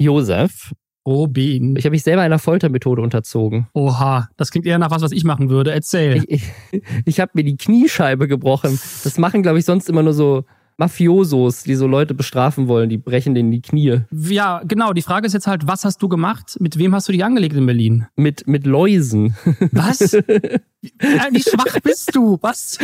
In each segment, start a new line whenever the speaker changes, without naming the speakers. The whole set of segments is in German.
Josef,
Robin.
ich habe mich selber einer Foltermethode unterzogen.
Oha, das klingt eher nach was, was ich machen würde. Erzähl.
Ich, ich, ich habe mir die Kniescheibe gebrochen. Das machen, glaube ich, sonst immer nur so Mafiosos, die so Leute bestrafen wollen. Die brechen denen die Knie.
Ja, genau. Die Frage ist jetzt halt, was hast du gemacht? Mit wem hast du dich angelegt in Berlin?
Mit, mit Läusen.
Was? Wie schwach bist du? Was?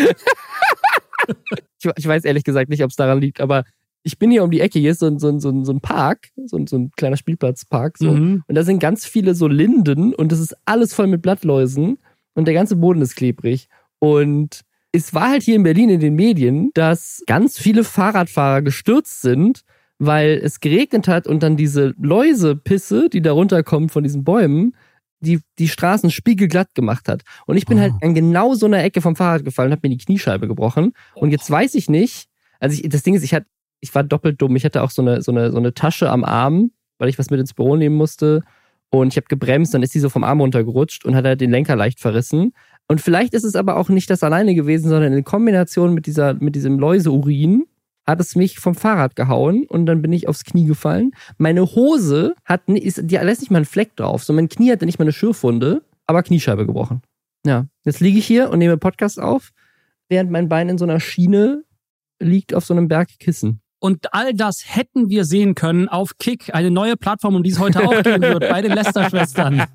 Ich, ich weiß ehrlich gesagt nicht, ob es daran liegt, aber ich bin hier um die Ecke, hier ist so, ein- so, ein- so, ein- so ein Park, so, ein- so ein kleiner Spielplatzpark. So.
Mhm.
Und da sind ganz viele so Linden und das ist alles voll mit Blattläusen und der ganze Boden ist klebrig. Und es war halt hier in Berlin in den Medien, dass ganz viele Fahrradfahrer gestürzt sind, weil es geregnet hat und dann diese Läusepisse, die da runterkommt von diesen Bäumen, die, die Straßen spiegelglatt gemacht hat. Und ich bin
Oh.
halt an genau so einer Ecke vom Fahrrad gefallen und habe mir die Kniescheibe gebrochen. Und jetzt weiß ich nicht, also ich, das Ding ist, ich hatte, ich war doppelt dumm. Ich hatte auch so eine, so eine, so eine Tasche am Arm, weil ich was mit ins Büro nehmen musste. Und ich habe gebremst, dann ist die so vom Arm runtergerutscht und hat halt den Lenker leicht verrissen. Und vielleicht ist es aber auch nicht das alleine gewesen, sondern in Kombination mit dieser, mit diesem Läuseurin hat es mich vom Fahrrad gehauen und dann bin ich aufs Knie gefallen. Meine Hose hat, ist, die lässt nicht mal einen Fleck drauf. So mein Knie hatte nicht mal eine Schürfwunde, aber Kniescheibe gebrochen. Ja, jetzt liege ich hier und nehme Podcast auf, während mein Bein in so einer Schiene liegt auf so einem Berg Kissen.
Und all das hätten wir sehen können auf Kick, eine neue Plattform, um die es heute auch gehen wird, bei den Lester-Schwestern.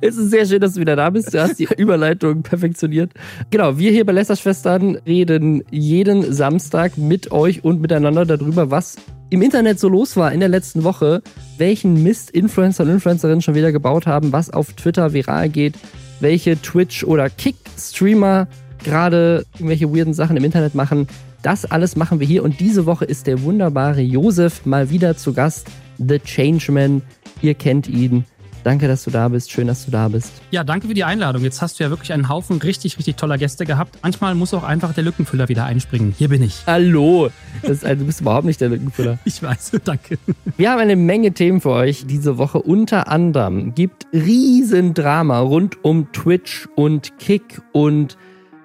Es ist sehr schön, dass du wieder da bist. Du hast die Überleitung perfektioniert. Genau, wir hier bei Lester Schwestern reden jeden Samstag mit euch und miteinander darüber, was im Internet so los war in der letzten Woche, welchen Mist Influencer und Influencerinnen schon wieder gebaut haben, was auf Twitter viral geht, welche Twitch- oder Kick-Streamer gerade irgendwelche weirden Sachen im Internet machen. Das alles machen wir hier und diese Woche ist der wunderbare Josef mal wieder zu Gast, The Changeman. Ihr kennt ihn. Danke, dass du da bist. Schön, dass du da bist.
Ja, danke für die Einladung. Jetzt hast du ja wirklich einen Haufen richtig, richtig toller Gäste gehabt. Manchmal muss auch einfach der Lückenfüller wieder einspringen. Hier bin ich.
Hallo. Das also, du bist überhaupt nicht der Lückenfüller.
Ich weiß, danke.
Wir haben eine Menge Themen für euch diese Woche. Unter anderem gibt Riesendrama rund um Twitch und Kick und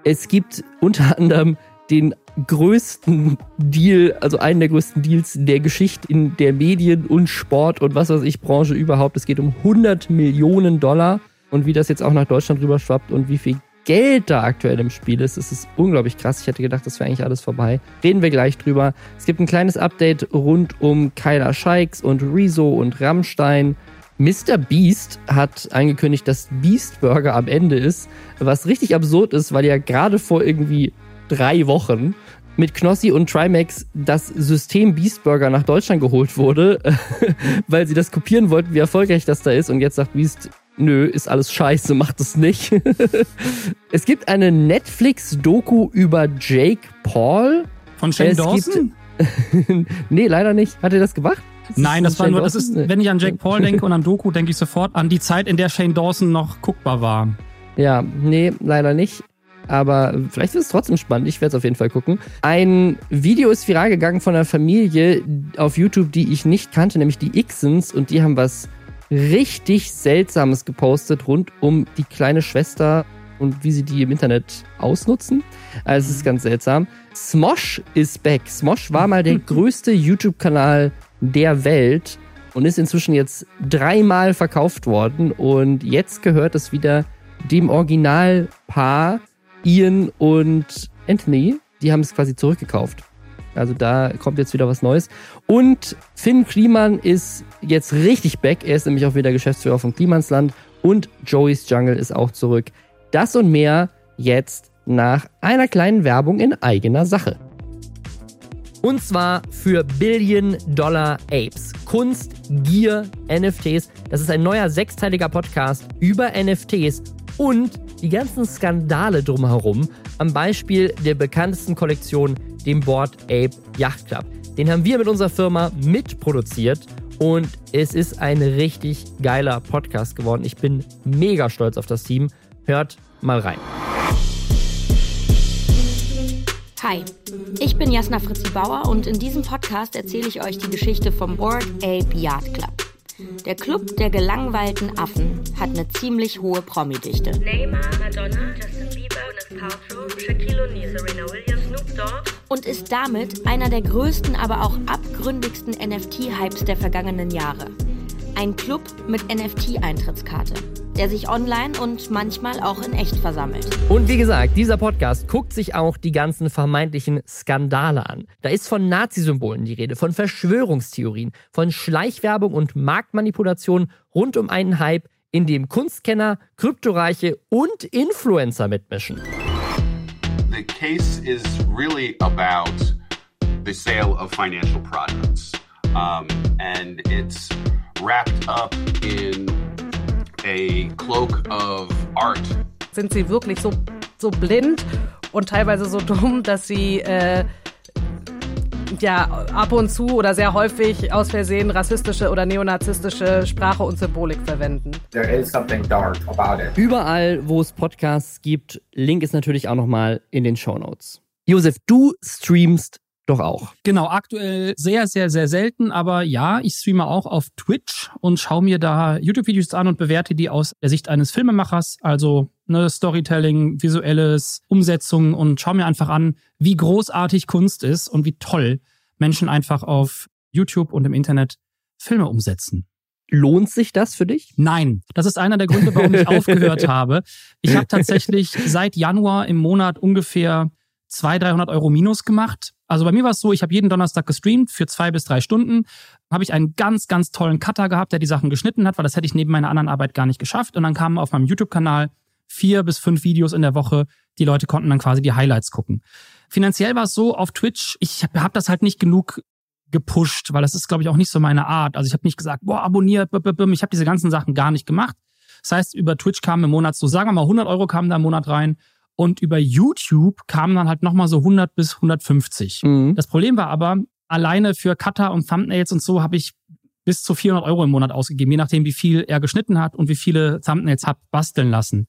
es gibt unter anderem den größten Deal, also einen der größten Deals der Geschichte in der Medien- und Sport- und was weiß ich Branche überhaupt. Es geht um 100 Millionen Dollar und wie das jetzt auch nach Deutschland rüber schwappt und wie viel Geld da aktuell im Spiel ist. Das ist unglaublich krass. Ich hätte gedacht, das wäre eigentlich alles vorbei. Reden wir gleich drüber. Es gibt ein kleines Update rund um Kyla Scheiks und Rezo und Rammstein. Mr. Beast hat angekündigt, dass Beast Burger am Ende ist, was richtig absurd ist, weil ja gerade vor irgendwie drei Wochen mit Knossi und Trimax das System Beast Burger nach Deutschland geholt wurde, weil sie das kopieren wollten, wie erfolgreich das da ist. Und jetzt sagt Beast, nö, ist alles scheiße, macht es nicht. es gibt eine Netflix-Doku über Jake Paul.
Von Shane
Es
Dawson?
nee, leider nicht. Hat er das gemacht? Ist
Nein, das war
Shane
nur, das ist, wenn ich an Jake Paul denke und an Doku, denke ich sofort an die Zeit, in der Shane Dawson noch guckbar war.
Ja, nee, leider nicht. Aber vielleicht ist es trotzdem spannend. Ich werde es auf jeden Fall gucken. Ein Video ist viral gegangen von einer Familie auf YouTube, die ich nicht kannte, nämlich die Ixens. Und die haben was richtig Seltsames gepostet rund um die kleine Schwester und wie sie die im Internet ausnutzen. Also es ist ganz seltsam. Smosh ist back. Smosh war mal der größte YouTube-Kanal der Welt und ist inzwischen jetzt dreimal verkauft worden. Und jetzt gehört es wieder dem Originalpaar Ian und Anthony. Die haben es quasi zurückgekauft. Also da kommt jetzt wieder was Neues. Und Finn Kliman ist jetzt richtig back. Er ist nämlich auch wieder Geschäftsführer von Klimansland. Und Joey's Jungle ist auch zurück. Das und mehr jetzt nach einer kleinen Werbung in eigener Sache. Und zwar für Billion Dollar Apes. Kunst, Gier, NFTs. Das ist ein neuer sechsteiliger Podcast über NFTs und die ganzen Skandale drumherum. Am Beispiel der bekanntesten Kollektion, dem Board Ape Yacht Club. Den haben wir mit unserer Firma mitproduziert und es ist ein richtig geiler Podcast geworden. Ich bin mega stolz auf das Team. Hört mal rein.
Hi, ich bin Jasna Fritzi Bauer und in diesem Podcast erzähle ich euch die Geschichte vom Board Ape Yard Club. Der Club der gelangweilten Affen hat eine ziemlich hohe Promi-Dichte.
Neymar, Madonna, Justin Bieber, Gwyneth Paltrow, Shaquille O'Neal, Serena Williams, Snoop Dogg
und ist damit einer der größten, aber auch abgründigsten NFT-Hypes der vergangenen Jahre. Ein Club mit NFT-Eintrittskarte, der sich online und manchmal auch in echt versammelt.
Und wie gesagt, dieser Podcast guckt sich auch die ganzen vermeintlichen Skandale an. Da ist von Nazi-Symbolen die Rede, von Verschwörungstheorien, von Schleichwerbung und Marktmanipulation rund um einen Hype, in dem Kunstkenner, Kryptoreiche und Influencer mitmischen.
The case is really about the sale of financial products. Um, and it's wrapped up in a cloak of art.
Sind sie wirklich so, so blind und teilweise so dumm, dass sie äh, ja ab und zu oder sehr häufig aus Versehen rassistische oder neonazistische Sprache und Symbolik verwenden?
There is something dark about it.
Überall, wo es Podcasts gibt, Link ist natürlich auch nochmal in den Show Notes. Josef, du streamst doch auch.
Genau, aktuell sehr, sehr, sehr selten, aber ja, ich streame auch auf Twitch und schaue mir da YouTube-Videos an und bewerte die aus der Sicht eines Filmemachers, also ne, Storytelling, visuelles, Umsetzung und schaue mir einfach an, wie großartig Kunst ist und wie toll Menschen einfach auf YouTube und im Internet Filme umsetzen.
Lohnt sich das für dich?
Nein, das ist einer der Gründe, warum ich aufgehört habe. Ich habe tatsächlich seit Januar im Monat ungefähr 200, 300 Euro minus gemacht. Also bei mir war es so, ich habe jeden Donnerstag gestreamt für zwei bis drei Stunden. Habe ich einen ganz, ganz tollen Cutter gehabt, der die Sachen geschnitten hat, weil das hätte ich neben meiner anderen Arbeit gar nicht geschafft. Und dann kamen auf meinem YouTube-Kanal vier bis fünf Videos in der Woche. Die Leute konnten dann quasi die Highlights gucken. Finanziell war es so auf Twitch, ich habe hab das halt nicht genug gepusht, weil das ist, glaube ich, auch nicht so meine Art. Also ich habe nicht gesagt, boah, abonniert, ich habe diese ganzen Sachen gar nicht gemacht. Das heißt, über Twitch kamen im Monat so, sagen wir mal, 100 Euro kamen da im Monat rein und über YouTube kamen dann halt nochmal so 100 bis 150. Mhm. Das Problem war aber, alleine für Cutter und Thumbnails und so habe ich bis zu 400 Euro im Monat ausgegeben, je nachdem, wie viel er geschnitten hat und wie viele Thumbnails hat basteln lassen.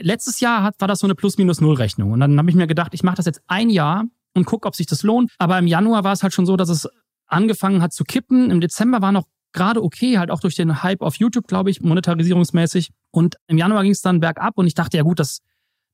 Letztes Jahr hat, war das so eine Plus-Minus-Null-Rechnung. Und dann habe ich mir gedacht, ich mache das jetzt ein Jahr und gucke, ob sich das lohnt. Aber im Januar war es halt schon so, dass es angefangen hat zu kippen. Im Dezember war noch gerade okay, halt auch durch den Hype auf YouTube, glaube ich, monetarisierungsmäßig. Und im Januar ging es dann bergab und ich dachte, ja gut, das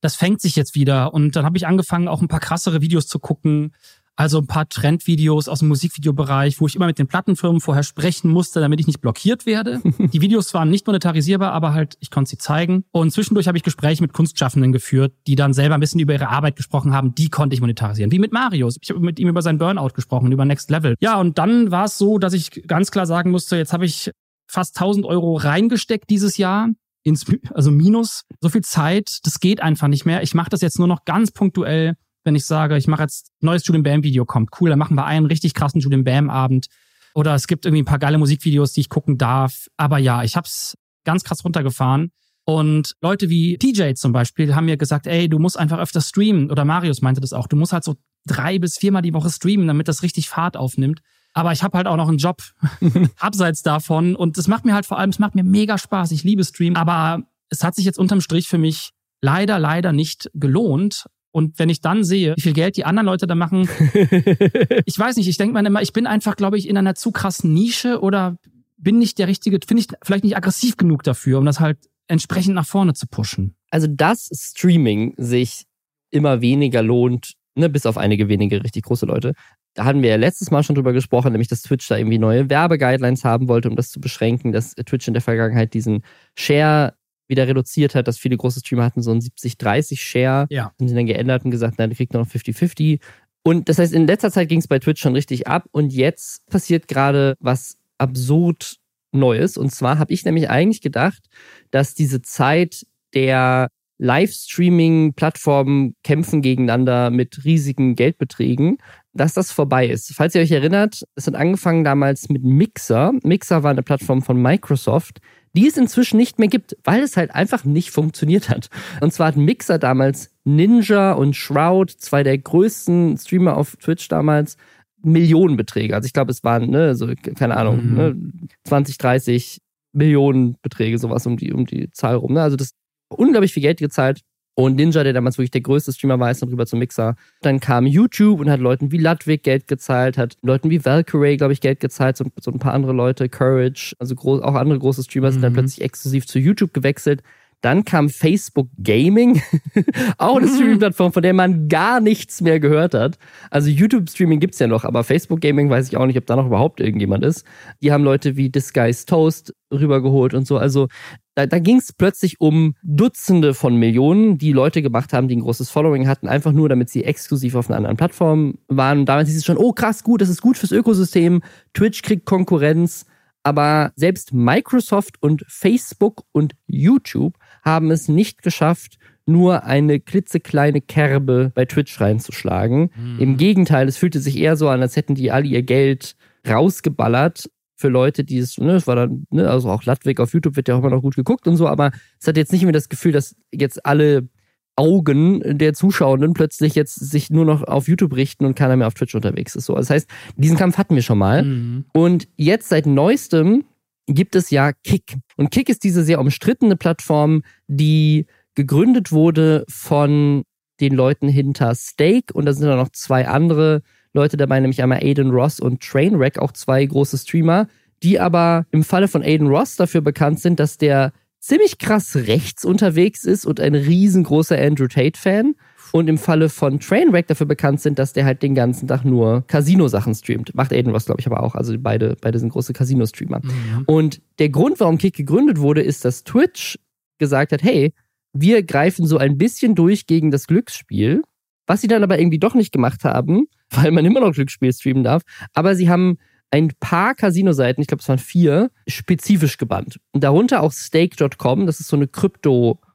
das fängt sich jetzt wieder. Und dann habe ich angefangen, auch ein paar krassere Videos zu gucken. Also ein paar Trendvideos aus dem Musikvideobereich, wo ich immer mit den Plattenfirmen vorher sprechen musste, damit ich nicht blockiert werde. Die Videos waren nicht monetarisierbar, aber halt, ich konnte sie zeigen. Und zwischendurch habe ich Gespräche mit Kunstschaffenden geführt, die dann selber ein bisschen über ihre Arbeit gesprochen haben. Die konnte ich monetarisieren. Wie mit Marius. Ich habe mit ihm über sein Burnout gesprochen, über Next Level. Ja, und dann war es so, dass ich ganz klar sagen musste, jetzt habe ich fast 1000 Euro reingesteckt dieses Jahr ins, also minus so viel Zeit, das geht einfach nicht mehr. Ich mache das jetzt nur noch ganz punktuell, wenn ich sage, ich mache jetzt neues Julian Bam Video kommt, cool, dann machen wir einen richtig krassen Julian Bam Abend oder es gibt irgendwie ein paar geile Musikvideos, die ich gucken darf. Aber ja, ich hab's ganz krass runtergefahren. Und Leute wie DJ zum Beispiel haben mir gesagt, ey, du musst einfach öfter streamen. Oder Marius meinte das auch. Du musst halt so drei bis viermal die Woche streamen, damit das richtig Fahrt aufnimmt. Aber ich habe halt auch noch einen Job abseits davon und es macht mir halt vor allem, es macht mir mega Spaß. Ich liebe Stream, aber es hat sich jetzt unterm Strich für mich leider, leider nicht gelohnt. Und wenn ich dann sehe, wie viel Geld die anderen Leute da machen, ich weiß nicht, ich denke mir immer, ich bin einfach, glaube ich, in einer zu krassen Nische oder bin nicht der richtige, finde ich vielleicht nicht aggressiv genug dafür, um das halt entsprechend nach vorne zu pushen.
Also, dass Streaming sich immer weniger lohnt, ne, bis auf einige wenige richtig große Leute, da hatten wir ja letztes Mal schon drüber gesprochen, nämlich dass Twitch da irgendwie neue Werbeguidelines haben wollte, um das zu beschränken, dass Twitch in der Vergangenheit diesen Share wieder reduziert hat, dass viele große Streamer hatten so einen 70-30 Share.
Ja.
Haben sie dann geändert und gesagt, nein, du kriegst noch 50-50. Und das heißt, in letzter Zeit ging es bei Twitch schon richtig ab und jetzt passiert gerade was absurd Neues. Und zwar habe ich nämlich eigentlich gedacht, dass diese Zeit der Livestreaming-Plattformen kämpfen gegeneinander mit riesigen Geldbeträgen, dass das vorbei ist. Falls ihr euch erinnert, es hat angefangen damals mit Mixer. Mixer war eine Plattform von Microsoft, die es inzwischen nicht mehr gibt, weil es halt einfach nicht funktioniert hat. Und zwar hat Mixer damals Ninja und Shroud, zwei der größten Streamer auf Twitch damals, Millionenbeträge. Also ich glaube, es waren, ne, so, keine Ahnung, mhm. ne, 20, 30 Millionenbeträge, sowas um die, um die Zahl rum. Ne? Also das unglaublich viel Geld gezahlt. Und Ninja, der damals wirklich der größte Streamer war, ist dann rüber zum Mixer. Dann kam YouTube und hat Leuten wie Ludwig Geld gezahlt, hat Leuten wie Valkyrie, glaube ich, Geld gezahlt, so, so, ein paar andere Leute, Courage, also groß, auch andere große Streamer mhm. sind dann mhm. plötzlich exklusiv zu YouTube gewechselt. Dann kam Facebook Gaming, auch eine Streaming-Plattform, von der man gar nichts mehr gehört hat. Also YouTube-Streaming gibt's ja noch, aber Facebook Gaming weiß ich auch nicht, ob da noch überhaupt irgendjemand ist. Die haben Leute wie Disguise Toast rübergeholt und so. Also da, da ging es plötzlich um Dutzende von Millionen, die Leute gemacht haben, die ein großes Following hatten, einfach nur, damit sie exklusiv auf einer anderen Plattform waren. Und damals hieß es schon, oh krass, gut, das ist gut fürs Ökosystem. Twitch kriegt Konkurrenz. Aber selbst Microsoft und Facebook und YouTube haben es nicht geschafft, nur eine klitzekleine Kerbe bei Twitch reinzuschlagen. Mhm. Im Gegenteil, es fühlte sich eher so an, als hätten die alle ihr Geld rausgeballert für Leute, die es, ne, es war dann, ne, also auch Ludwig auf YouTube wird ja auch immer noch gut geguckt und so, aber es hat jetzt nicht mehr das Gefühl, dass jetzt alle Augen der Zuschauenden plötzlich jetzt sich nur noch auf YouTube richten und keiner mehr auf Twitch unterwegs ist. So, das heißt, diesen Kampf hatten wir schon mal. Mhm. Und jetzt seit neuestem gibt es ja Kick. Und Kick ist diese sehr umstrittene Plattform, die gegründet wurde von den Leuten hinter Stake und da sind dann noch zwei andere Leute dabei, nämlich einmal Aiden Ross und Trainwreck, auch zwei große Streamer, die aber im Falle von Aiden Ross dafür bekannt sind, dass der ziemlich krass rechts unterwegs ist und ein riesengroßer Andrew Tate-Fan. Und im Falle von Trainwreck dafür bekannt sind, dass der halt den ganzen Tag nur Casino-Sachen streamt. Macht Aiden Ross, glaube ich, aber auch. Also beide, beide sind große Casino-Streamer. Mhm. Und der Grund, warum Kick gegründet wurde, ist, dass Twitch gesagt hat, hey, wir greifen so ein bisschen durch gegen das Glücksspiel. Was sie dann aber irgendwie doch nicht gemacht haben, weil man immer noch Glücksspiel streamen darf. Aber sie haben ein paar Casino-Seiten, ich glaube es waren vier, spezifisch gebannt. Und darunter auch Stake.com, das ist so eine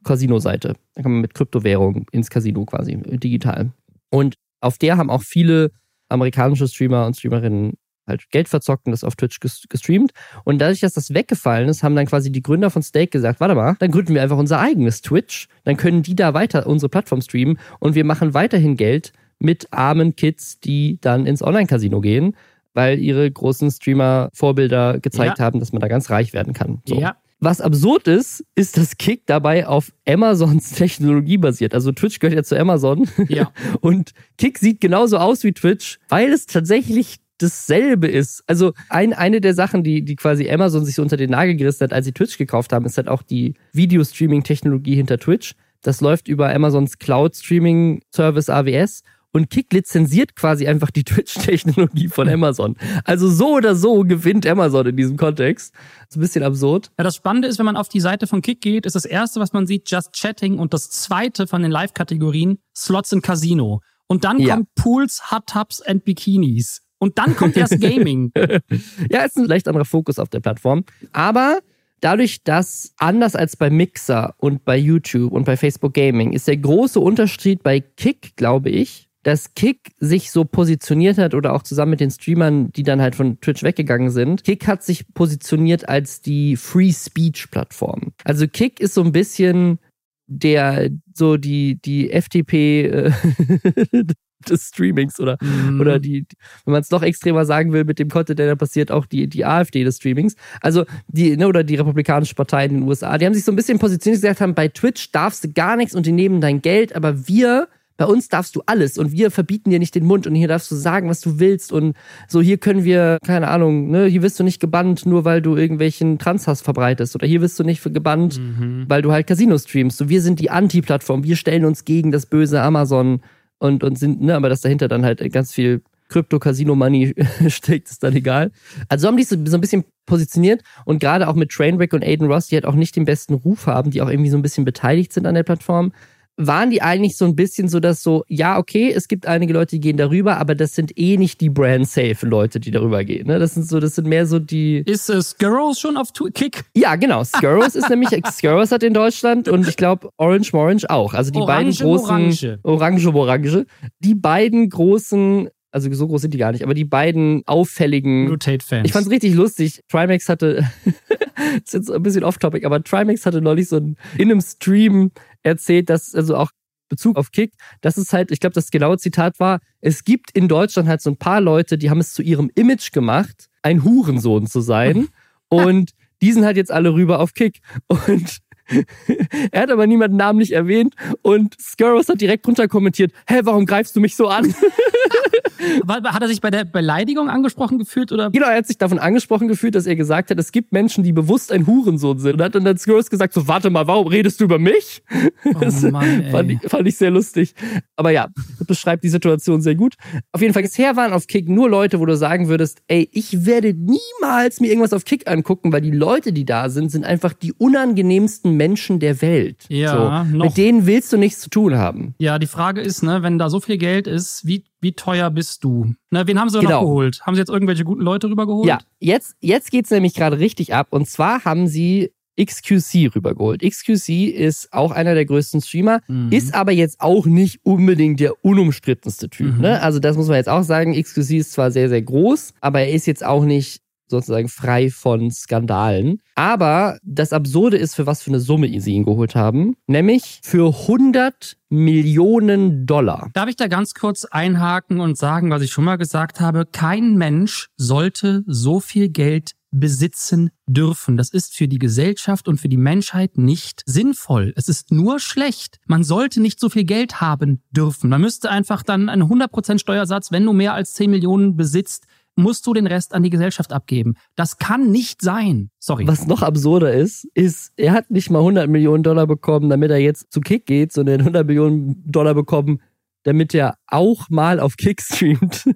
Krypto-Casino-Seite. Da kann man mit Kryptowährung ins Casino quasi, digital. Und auf der haben auch viele amerikanische Streamer und Streamerinnen halt Geld verzockt und das auf Twitch gestreamt. Und dadurch, dass das weggefallen ist, haben dann quasi die Gründer von Stake gesagt, warte mal, dann gründen wir einfach unser eigenes Twitch, dann können die da weiter unsere Plattform streamen und wir machen weiterhin Geld mit armen Kids, die dann ins Online-Casino gehen weil ihre großen Streamer-Vorbilder gezeigt ja. haben, dass man da ganz reich werden kann. So. Ja. Was absurd ist, ist, dass Kick dabei auf Amazons Technologie basiert. Also Twitch gehört ja zu Amazon. Ja. Und Kick sieht genauso aus wie Twitch, weil es tatsächlich dasselbe ist. Also ein, eine der Sachen, die, die quasi Amazon sich so unter den Nagel gerissen hat, als sie Twitch gekauft haben, ist halt auch die Videostreaming-Technologie hinter Twitch. Das läuft über Amazons Cloud-Streaming-Service AWS und Kick lizenziert quasi einfach die Twitch-Technologie von Amazon. Also so oder so gewinnt Amazon in diesem Kontext. Das ist ein bisschen absurd.
Ja, das Spannende ist, wenn man auf die Seite von Kick geht, ist das erste, was man sieht, Just Chatting und das zweite von den Live-Kategorien Slots in Casino. Und dann ja. kommt Pools, Hot Tubs and Bikinis. Und dann kommt erst Gaming.
ja, ist ein leicht anderer Fokus auf der Plattform. Aber Dadurch, dass anders als bei Mixer und bei YouTube und bei Facebook Gaming ist der große Unterschied bei Kick, glaube ich, dass Kick sich so positioniert hat oder auch zusammen mit den Streamern, die dann halt von Twitch weggegangen sind. Kick hat sich positioniert als die Free Speech Plattform. Also Kick ist so ein bisschen der so die die FDP äh, des Streamings oder mm. oder die wenn man es noch extremer sagen will mit dem Content der da passiert auch die die AfD des Streamings also die ne, oder die republikanische Partei in den USA die haben sich so ein bisschen positioniert gesagt haben bei Twitch darfst du gar nichts und die nehmen dein Geld aber wir bei uns darfst du alles und wir verbieten dir nicht den Mund und hier darfst du sagen, was du willst und so hier können wir, keine Ahnung, ne, hier wirst du nicht gebannt, nur weil du irgendwelchen Transhass verbreitest oder hier wirst du nicht gebannt, mhm. weil du halt Casino streamst. So wir sind die Anti-Plattform, wir stellen uns gegen das böse Amazon und, und sind, ne, aber dass dahinter dann halt ganz viel Krypto-Casino-Money steckt, ist dann egal. Also haben die so, so ein bisschen positioniert und gerade auch mit Trainwreck und Aiden Ross, die halt auch nicht den besten Ruf haben, die auch irgendwie so ein bisschen beteiligt sind an der Plattform, waren die eigentlich so ein bisschen so, dass so, ja, okay, es gibt einige Leute, die gehen darüber, aber das sind eh nicht die brand-safe Leute, die darüber gehen. Ne? Das sind so, das sind mehr so die.
Ist äh, Skurrows schon auf Kick?
Ja, genau. Skurrows ist nämlich, Skurrows hat in Deutschland und ich glaube Orange Morange auch. Also die Orange, beiden großen. Orange. Orange, Orange. Die beiden großen also so groß sind die gar nicht, aber die beiden auffälligen.
Rotate-Fans.
Ich fand's richtig lustig. Trimax hatte, das ist jetzt ein bisschen off-topic, aber Trimax hatte neulich so ein, in einem Stream erzählt, dass, also auch Bezug auf Kick, das ist halt, ich glaube, das genaue Zitat war, es gibt in Deutschland halt so ein paar Leute, die haben es zu ihrem Image gemacht, ein Hurensohn zu sein. und die sind halt jetzt alle rüber auf Kick. Und er hat aber niemanden namentlich erwähnt und Skurros hat direkt runter kommentiert, hä, warum greifst du mich so an?
Hat er sich bei der Beleidigung angesprochen gefühlt oder?
Genau, er hat sich davon angesprochen gefühlt, dass er gesagt hat, es gibt Menschen, die bewusst ein Hurensohn sind. Und hat dann Girls gesagt, so warte mal, warum redest du über mich?
Oh Mann,
fand, ich, fand ich sehr lustig. Aber ja, das beschreibt die Situation sehr gut. Auf jeden Fall, bisher waren auf Kick nur Leute, wo du sagen würdest, ey, ich werde niemals mir irgendwas auf Kick angucken, weil die Leute, die da sind, sind einfach die unangenehmsten Menschen der Welt.
Ja,
so. Mit denen willst du nichts zu tun haben.
Ja, die Frage ist, ne, wenn da so viel Geld ist, wie, wie teuer bist du? Ne, wen haben sie
Genau.
noch geholt? Haben sie jetzt irgendwelche guten Leute rübergeholt?
Ja, jetzt, jetzt geht's nämlich gerade richtig ab. Und zwar haben sie XQC rübergeholt. XQC ist auch einer der größten Streamer,
Mhm.
ist aber jetzt auch nicht unbedingt der unumstrittenste Typ.
Mhm.
Ne? Also das muss man jetzt auch sagen. XQC ist zwar sehr, sehr groß, aber er ist jetzt auch nicht sozusagen frei von Skandalen. Aber das Absurde ist, für was für eine Summe sie ihn geholt haben. Nämlich für 100 Millionen Dollar.
Darf ich da ganz kurz einhaken und sagen, was ich schon mal gesagt habe? Kein Mensch sollte so viel Geld besitzen dürfen. Das ist für die Gesellschaft und für die Menschheit nicht sinnvoll. Es ist nur schlecht. Man sollte nicht so viel Geld haben dürfen. Man müsste einfach dann einen 100% Steuersatz, wenn du mehr als 10 Millionen besitzt, musst du den Rest an die Gesellschaft abgeben. Das kann nicht sein. Sorry.
Was noch absurder ist, ist, er hat nicht mal 100 Millionen Dollar bekommen, damit er jetzt zu Kick geht, sondern er hat 100 Millionen Dollar bekommen, damit er auch mal auf Kick streamt.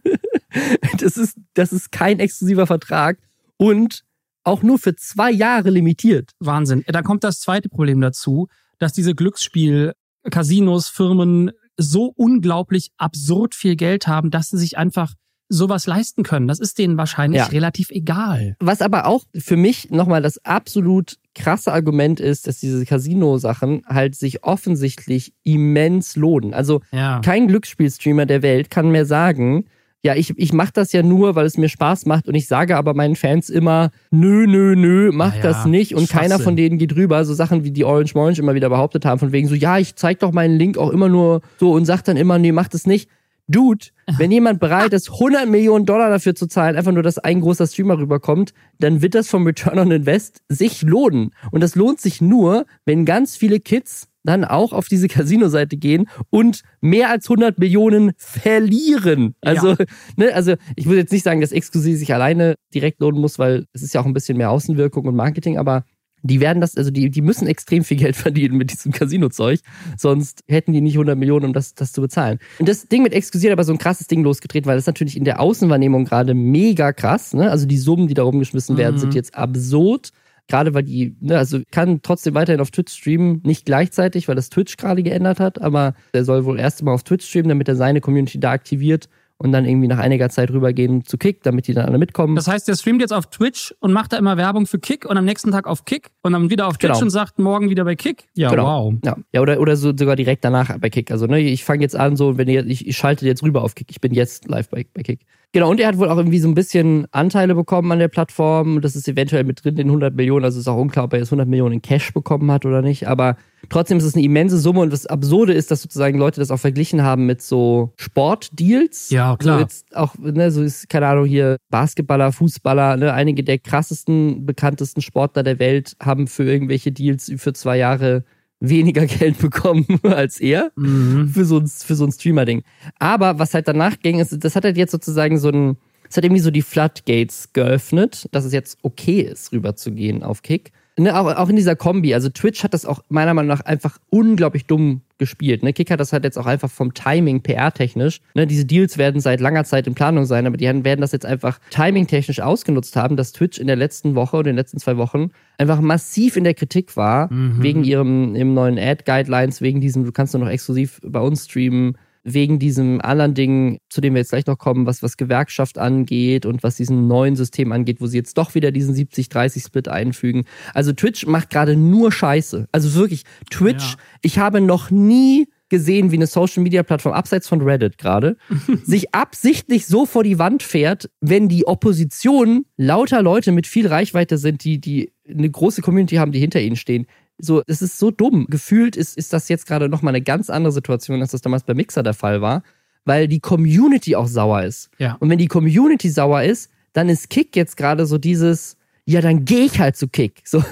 das ist, das ist kein exklusiver Vertrag und auch nur für zwei Jahre limitiert.
Wahnsinn. Da kommt das zweite Problem dazu, dass diese Glücksspiel, Casinos, Firmen so unglaublich absurd viel Geld haben, dass sie sich einfach sowas leisten können. Das ist denen wahrscheinlich
Ja.
relativ egal.
Was aber auch für mich nochmal das absolut krasse Argument ist, dass diese Casino-Sachen halt sich offensichtlich immens lohnen. Also
Ja.
kein Glücksspielstreamer der Welt kann mir sagen, ja, ich, ich mache das ja nur, weil es mir Spaß macht und ich sage aber meinen Fans immer, nö, nö, nö, mach
Ja,
das nicht und keiner von denen geht rüber. So Sachen wie die Orange Morange immer wieder behauptet haben, von wegen so, ja, ich zeig doch meinen Link auch immer nur so und sag dann immer, nee, mach das nicht. Dude, wenn jemand bereit ist, 100 Millionen Dollar dafür zu zahlen, einfach nur, dass ein großer Streamer rüberkommt, dann wird das vom Return on Invest sich lohnen. Und das lohnt sich nur, wenn ganz viele Kids dann auch auf diese Casino-Seite gehen und mehr als 100 Millionen verlieren. Also, ne, also ich würde jetzt nicht sagen, dass Exklusiv sich alleine direkt lohnen muss, weil es ist ja auch ein bisschen mehr Außenwirkung und Marketing, aber die werden das, also die, die müssen extrem viel Geld verdienen mit diesem Casino-Zeug, sonst hätten die nicht 100 Millionen, um das, das zu bezahlen. Und das Ding mit Exklusiv hat aber so ein krasses Ding losgetreten, weil das natürlich in der Außenwahrnehmung gerade mega krass, ne? Also die Summen, die da rumgeschmissen werden,
Mhm.
sind jetzt absurd. Gerade weil die, ne, also kann trotzdem weiterhin auf Twitch streamen, nicht gleichzeitig, weil das Twitch gerade geändert hat, aber er soll wohl erst mal auf Twitch streamen, damit er seine Community da aktiviert und dann irgendwie nach einiger Zeit rübergehen zu Kick, damit die dann alle mitkommen.
Das heißt, der streamt jetzt auf Twitch und macht da immer Werbung für Kick und am nächsten Tag auf Kick und dann wieder auf Twitch
Genau.
und sagt morgen wieder bei Kick. Ja,
Genau.
wow.
Ja, ja oder, oder so, sogar direkt danach bei Kick. Also, ne, ich fange jetzt an, so, wenn ihr, ich, ich schalte jetzt rüber auf Kick. Ich bin jetzt live bei, bei Kick. Genau, und er hat wohl auch irgendwie so ein bisschen Anteile bekommen an der Plattform. Das ist eventuell mit drin in 100 Millionen. Also ist auch unklar, ob er jetzt 100 Millionen in Cash bekommen hat oder nicht. Aber trotzdem ist es eine immense Summe. Und das Absurde ist, dass sozusagen Leute das auch verglichen haben mit so Sportdeals.
Ja, klar.
So jetzt auch, ne, so ist, keine Ahnung, hier Basketballer, Fußballer, ne, einige der krassesten, bekanntesten Sportler der Welt haben für irgendwelche Deals für zwei Jahre weniger Geld bekommen als er
Mhm.
für so ein, für so ein Streamer-Ding. Aber was halt danach ging, ist, das hat halt jetzt sozusagen so ein, es hat irgendwie so die Floodgates geöffnet, dass es jetzt okay ist, rüberzugehen auf Kick. Ne, auch, auch in dieser Kombi. Also Twitch hat das auch meiner Meinung nach einfach unglaublich dumm gespielt. Ne? Kick hat das halt jetzt auch einfach vom Timing PR-technisch. Ne? Diese Deals werden seit langer Zeit in Planung sein, aber die werden das jetzt einfach timing-technisch ausgenutzt haben, dass Twitch in der letzten Woche oder in den letzten zwei Wochen einfach massiv in der Kritik war, wegen ihrem, ihrem neuen Ad-Guidelines, wegen diesem, du kannst nur noch exklusiv bei uns streamen, wegen diesem anderen Ding, zu dem wir jetzt gleich noch kommen, was, was Gewerkschaft angeht und was diesen neuen System angeht, wo sie jetzt doch wieder diesen 70-30-Split einfügen. Also Twitch macht gerade nur Scheiße. Also wirklich, Twitch,
Ja.
ich habe noch nie gesehen, wie eine Social-Media-Plattform abseits von Reddit gerade sich absichtlich so vor die Wand fährt, wenn die Opposition lauter Leute mit viel Reichweite sind, die, die eine große Community haben, die hinter ihnen stehen. So, es ist so dumm. Gefühlt ist, ist das jetzt gerade nochmal eine ganz andere Situation, als das damals bei Mixer der Fall war, weil die Community auch sauer ist.
Ja.
Und wenn die Community sauer ist, dann ist Kick jetzt gerade so dieses, ja, dann gehe ich halt zu Kick. So.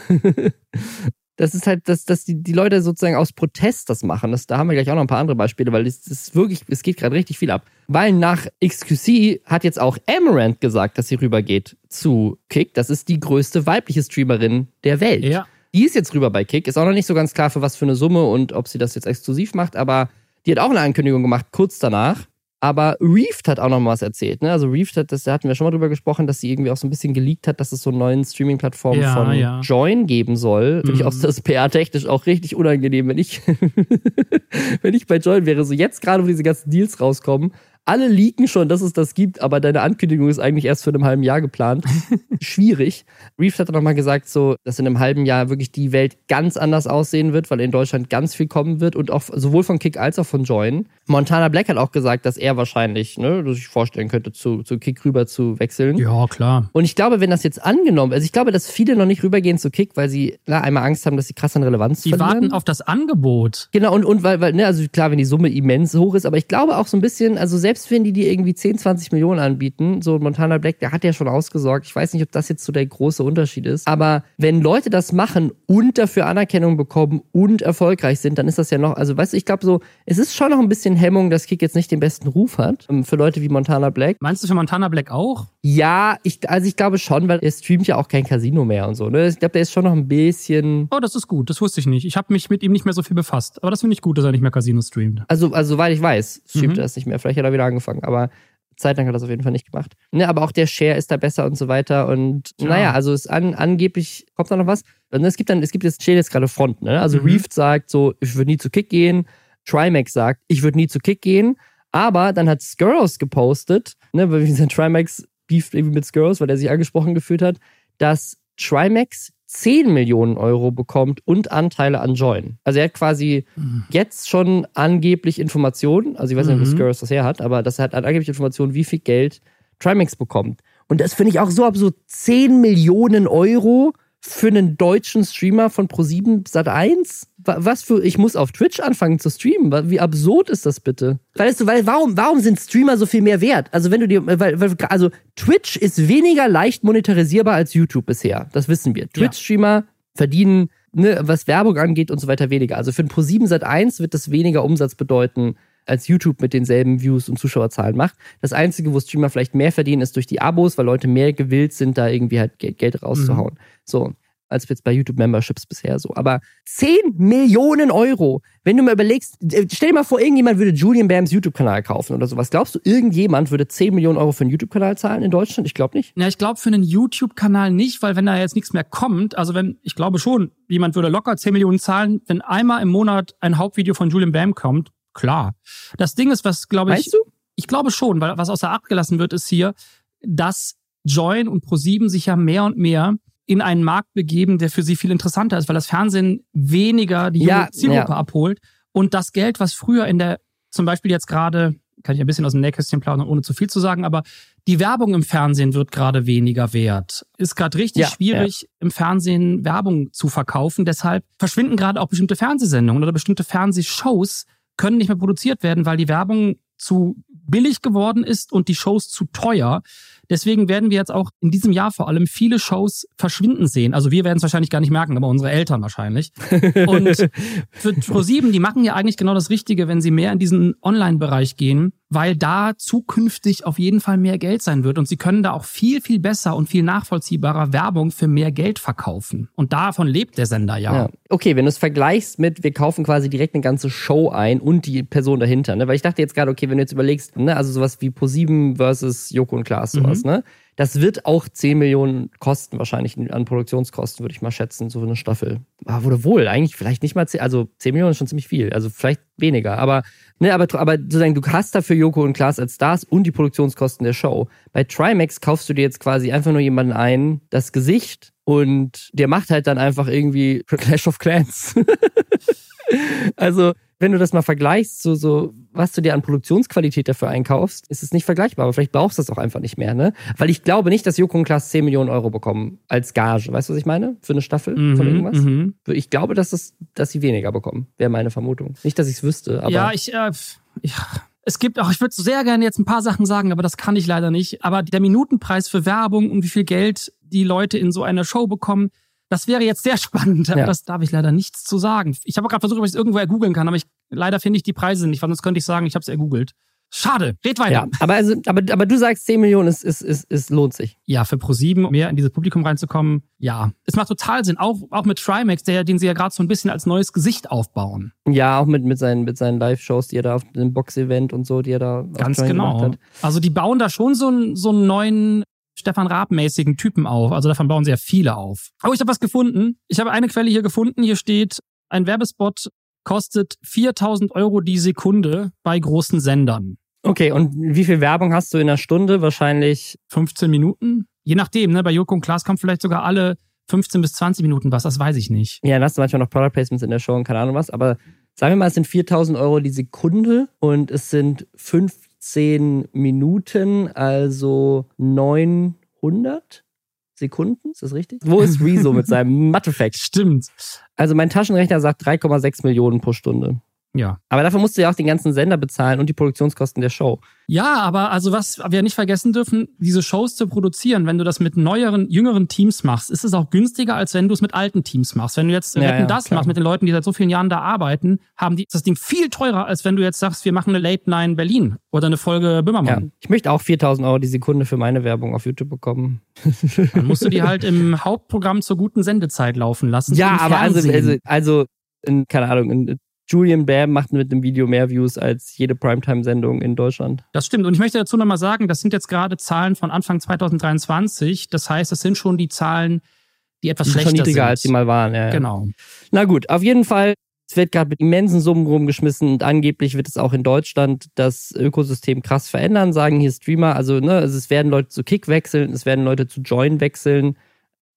das ist halt, dass, dass die, die Leute sozusagen aus Protest das machen. Das, da haben wir gleich auch noch ein paar andere Beispiele, weil es ist wirklich, es geht gerade richtig viel ab. Weil nach XQC hat jetzt auch Amaranth gesagt, dass sie rübergeht zu Kick. Das ist die größte weibliche Streamerin der Welt.
Ja.
Die ist jetzt rüber bei Kick. Ist auch noch nicht so ganz klar, für was für eine Summe und ob sie das jetzt exklusiv macht, aber die hat auch eine Ankündigung gemacht, kurz danach. Aber Reefed hat auch noch mal was erzählt. Ne? Also Reefed hat, das, da hatten wir schon mal drüber gesprochen, dass sie irgendwie auch so ein bisschen geleakt hat, dass es so einen neuen Streaming-Plattform
Ja,
von
ja.
Join geben soll. Finde ich
Mhm.
auch das PR-technisch auch richtig unangenehm, wenn ich, wenn ich bei Join wäre. So jetzt gerade, wo diese ganzen Deals rauskommen, alle leaken schon, dass es das gibt, aber deine Ankündigung ist eigentlich erst für einem halben Jahr geplant. Schwierig. Reeves hat noch mal gesagt, so, dass in einem halben Jahr wirklich die Welt ganz anders aussehen wird, weil in Deutschland ganz viel kommen wird und auch sowohl von Kick als auch von Join. Montana Black hat auch gesagt, dass er wahrscheinlich, ne, sich vorstellen könnte, zu, zu Kick rüber zu wechseln.
Ja, klar.
Und ich glaube, wenn das jetzt angenommen, also ich glaube, dass viele noch nicht rübergehen zu Kick, weil sie na, einmal Angst haben, dass sie krass an Relevanz
Die
verlieren.
warten auf das Angebot.
Genau, und, und weil, weil, ne, also klar, wenn die Summe immens hoch ist, aber ich glaube auch so ein bisschen, also selbst wenn die dir irgendwie 10, 20 Millionen anbieten, so Montana Black, der hat ja schon ausgesorgt. Ich weiß nicht, ob das jetzt so der große Unterschied ist. Aber wenn Leute das machen und dafür Anerkennung bekommen und erfolgreich sind, dann ist das ja noch, also weißt du, ich glaube so, es ist schon noch ein bisschen Hemmung, dass Kick jetzt nicht den besten Ruf hat. ähm, Für Leute wie Montana Black.
Meinst du für Montana Black auch?
Ja, ich, also ich glaube schon, weil er streamt ja auch kein Casino mehr und so. Ne? Ich glaube, der ist schon noch ein bisschen.
Oh, das ist gut. Das wusste ich nicht. Ich habe mich mit ihm nicht mehr so viel befasst. Aber das finde ich gut, dass er nicht mehr Casino streamt.
Also, also soweit ich weiß, streamt
Mhm.
er das nicht mehr. Vielleicht hat er wieder angefangen, aber zeitlang hat er das auf jeden Fall nicht gemacht. Ne, aber auch der Share ist da besser und so weiter. Und
Ja.
naja, also es an, angeblich kommt da noch was. Und es gibt dann, es gibt jetzt, steht jetzt gerade Front, ne? Also
Mhm.
Reeft sagt so, ich würde nie zu Kick gehen. Trimax sagt, ich würde nie zu Kick gehen. Aber dann hat Skurros gepostet, ne, weil dieser Trimax beeft irgendwie mit Skurros, weil er sich angesprochen gefühlt hat, dass Trimax 10 Millionen Euro bekommt und Anteile an Join. Also er hat quasi jetzt schon angeblich Informationen, also ich weiß nicht, wo
Mhm.
Skurrus das her hat, aber das hat angeblich Informationen, wie viel Geld Trimax bekommt. Und das finde ich auch so absurd. 10 Millionen Euro für einen deutschen Streamer von Pro7 Sat 1? Was für, ich muss auf Twitch anfangen zu streamen. Wie absurd ist das bitte? Weißt du, weil warum, warum sind Streamer so viel mehr wert? Also wenn du dir, weil, weil, also Twitch ist weniger leicht monetarisierbar als YouTube bisher. Das wissen wir. Twitch-Streamer verdienen, ne, was Werbung angeht und so weiter, weniger. Also für ein Pro7 Sat 1 wird das weniger Umsatz bedeuten, als YouTube mit denselben Views und Zuschauerzahlen macht. Das Einzige, wo Streamer vielleicht mehr verdienen, ist durch die Abos, weil Leute mehr gewillt sind, da irgendwie halt Geld, rauszuhauen. So, als jetzt bei YouTube-Memberships bisher so. Aber 10 Millionen Euro, wenn du mal überlegst, äh, stell dir mal vor, irgendjemand würde Julian Bams YouTube-Kanal kaufen oder sowas. Glaubst du, irgendjemand würde 10 Millionen Euro für einen YouTube-Kanal zahlen in Deutschland? Ich glaube nicht.
Ja, ich glaube für einen YouTube-Kanal nicht, weil wenn da jetzt nichts mehr kommt, also wenn, ich glaube schon, jemand würde locker 10 Millionen zahlen, wenn einmal im Monat ein Hauptvideo von Julian Bam kommt, klar. Das Ding ist, was glaube ich,
Meinst du?
ich glaube schon, weil was außer Acht gelassen wird, ist hier, dass Join und Pro7 sich ja mehr und mehr in einen Markt begeben, der für sie viel interessanter ist, weil das Fernsehen weniger die
Ja,
Zielgruppe
ja.
abholt und das Geld, was früher in der, zum Beispiel jetzt gerade, kann ich ein bisschen aus dem Nähkästchen plaudern, ohne zu viel zu sagen, aber die Werbung im Fernsehen wird gerade weniger wert. Ist gerade richtig
Ja,
schwierig, im Fernsehen Werbung zu verkaufen. Deshalb verschwinden gerade auch bestimmte Fernsehsendungen oder bestimmte Fernsehshows können nicht mehr produziert werden, weil die Werbung zu billig geworden ist und die Shows zu teuer. Deswegen werden wir jetzt auch in diesem Jahr vor allem viele Shows verschwinden sehen. Also wir werden es wahrscheinlich gar nicht merken, aber unsere Eltern wahrscheinlich. Und für Pro7, die machen ja eigentlich genau das Richtige, wenn sie mehr in diesen Online-Bereich gehen, weil da zukünftig auf jeden Fall mehr Geld sein wird. Und sie können da auch viel, viel besser und viel nachvollziehbarer Werbung für mehr Geld verkaufen. Und davon lebt der Sender ja.
Ja. Okay, wenn du es vergleichst mit, wir kaufen quasi direkt eine ganze Show ein und die Person dahinter, ne? Weil ich dachte jetzt gerade, okay, wenn du jetzt überlegst, ne, also sowas wie Pro7 versus Joko und Klaas, sowas, ne? Das wird auch 10 Millionen kosten, wahrscheinlich an Produktionskosten, würde ich mal schätzen, so eine Staffel. Aber wurde wohl, eigentlich vielleicht nicht mal 10, also 10 Millionen ist schon ziemlich viel, also vielleicht weniger, aber, ne, aber, aber sozusagen, du hast dafür Joko und Klaas als Stars und die Produktionskosten der Show. Bei Trimax kaufst du dir jetzt quasi einfach nur jemanden ein, das Gesicht und der macht halt dann einfach irgendwie Clash of Clans. also, wenn du das mal vergleichst, so, so, was du dir an Produktionsqualität dafür einkaufst, ist es nicht vergleichbar. Aber vielleicht brauchst du das auch einfach nicht mehr, ne? Weil ich glaube nicht, dass Joko und Klaas 10 Millionen Euro bekommen als Gage. Weißt du, was ich meine? Für eine Staffel von irgendwas?
mhm.
Ich glaube, dass, das, dass sie weniger bekommen, wäre meine Vermutung. Nicht, dass ich es wüsste, aber.
ja, ich, äh, ja, es gibt auch, ich würde so sehr gerne jetzt ein paar Sachen sagen, aber das kann ich leider nicht. Aber der Minutenpreis für Werbung und wie viel Geld die Leute in so einer Show bekommen, Das wäre jetzt sehr spannend, aber
Ja.
das darf ich leider nichts zu sagen. Ich habe gerade versucht, ob ich es irgendwo ergoogeln kann, aber ich, leider finde ich die Preise nicht, weil sonst könnte ich sagen, ich habe es ergoogelt. Schade, red weiter.
Ja, aber, also, aber, aber du sagst 10 Millionen, ist, ist, ist, ist, lohnt sich.
Ja, für Pro7 mehr in dieses Publikum reinzukommen, ja. Es macht total Sinn, auch, auch mit Trimax, der, den sie ja gerade so ein bisschen als neues Gesicht aufbauen.
Ja, auch mit, mit seinen, mit seinen Live-Shows, die er da auf dem Box-Event und so, die er da
Ganz genau. Also die bauen da schon so einen, so einen neuen Stefan Raab-mäßigen Typen auf. Also davon bauen sehr viele auf. Aber ich habe was gefunden. Ich habe eine Quelle hier gefunden. Hier steht, ein Werbespot kostet 4000 Euro die Sekunde bei großen Sendern.
Okay, und wie viel Werbung hast du in einer Stunde? Wahrscheinlich
15 Minuten? Je nachdem, ne? Bei Joko und Klaas kommt vielleicht sogar alle 15 bis 20 Minuten was. Das weiß ich nicht.
Ja, dann hast du manchmal noch Product Placements in der Show und keine Ahnung was, aber sagen wir mal, es sind 4000 Euro die Sekunde und es sind 15 Minuten, also 900 Sekunden, ist das richtig? Wo ist Rezo mit seinem Mathe-Fact?
Stimmt.
Also mein Taschenrechner sagt 3,6 Millionen pro Stunde.
Ja.
Aber dafür musst du ja auch den ganzen Sender bezahlen und die Produktionskosten der Show.
Ja, aber also was wir nicht vergessen dürfen, diese Shows zu produzieren, wenn du das mit neueren, jüngeren Teams machst, ist es auch günstiger, als wenn du es mit alten Teams machst. Wenn du jetzt
Ja, ja,
das
klar.
machst mit den Leuten, die seit so vielen Jahren da arbeiten, haben die das Ding viel teurer, als wenn du jetzt sagst, wir machen eine Late Nine Berlin oder eine Folge
Ja.
Böhmermann.
Ich möchte auch 4000 Euro die Sekunde für meine Werbung auf YouTube bekommen.
Dann musst du die halt im Hauptprogramm zur guten Sendezeit laufen lassen.
Ja, aber also, also, also in, keine Ahnung, in, Julian Bam macht mit einem Video mehr Views als jede Primetime-Sendung in Deutschland.
Das stimmt. Und ich möchte dazu nochmal sagen, das sind jetzt gerade Zahlen von Anfang 2023. Das heißt, das sind schon die Zahlen, die etwas
Die sind
schlechter
schon niedriger,
sind.
als sie mal waren. Ja, ja.
Genau.
Na gut, auf jeden Fall. Es wird gerade mit immensen Summen rumgeschmissen und angeblich wird es auch in Deutschland das Ökosystem krass verändern, sagen hier Streamer. Also, ne, also es werden Leute zu Kick wechseln, es werden Leute zu Join wechseln.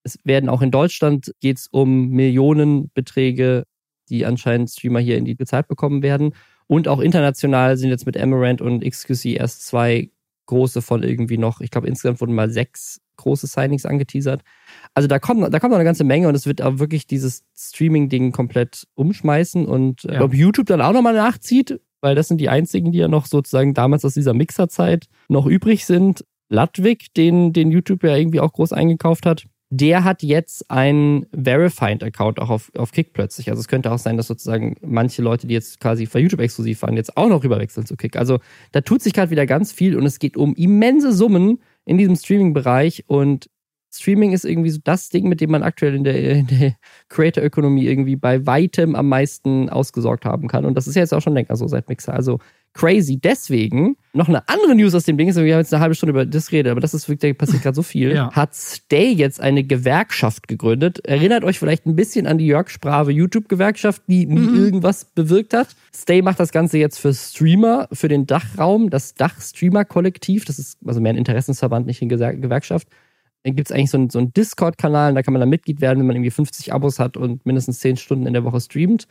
Es werden auch in Deutschland geht es um Millionenbeträge, die anscheinend Streamer hier in die gezahlt bekommen werden. Und auch international sind jetzt mit Amaranth und XQC erst zwei große von irgendwie noch, ich glaube insgesamt wurden mal sechs große Signings angeteasert. Also da kommt, da kommt noch eine ganze Menge und es wird auch wirklich dieses Streaming-Ding komplett umschmeißen und äh,
Ja.
ob YouTube dann auch nochmal nachzieht, weil das sind die einzigen, die ja noch sozusagen damals aus dieser Mixerzeit noch übrig sind. Ludwig, den, den YouTube ja irgendwie auch groß eingekauft hat, der hat jetzt einen Verified-Account auch auf, auf Kick plötzlich. Also es könnte auch sein, dass sozusagen manche Leute, die jetzt quasi für YouTube exklusiv waren, jetzt auch noch rüberwechseln zu Kick. Also da tut sich gerade wieder ganz viel und es geht um immense Summen in diesem Streaming-Bereich und Streaming ist irgendwie so das Ding, mit dem man aktuell in der, in der Creator-Ökonomie irgendwie bei weitem am meisten ausgesorgt haben kann. Und das ist ja jetzt auch schon länger so seit Mixer. Also crazy. Deswegen noch eine andere News aus dem Ding. ist, Wir haben jetzt eine halbe Stunde über das geredet, aber das ist wirklich, da passiert gerade so viel.
Ja.
Hat Stay jetzt eine Gewerkschaft gegründet. Erinnert euch vielleicht ein bisschen an die Jörg Sprave YouTube-Gewerkschaft, die nie
Mhm.
irgendwas bewirkt hat. Stay macht das Ganze jetzt für Streamer, für den Dachraum, das Dach-Streamer-Kollektiv. Das ist also mehr ein Interessensverband, nicht eine Gewerkschaft. Dann gibt es eigentlich so einen, so einen Discord-Kanal, da kann man dann Mitglied werden, wenn man irgendwie 50 Abos hat und mindestens 10 Stunden in der Woche streamt.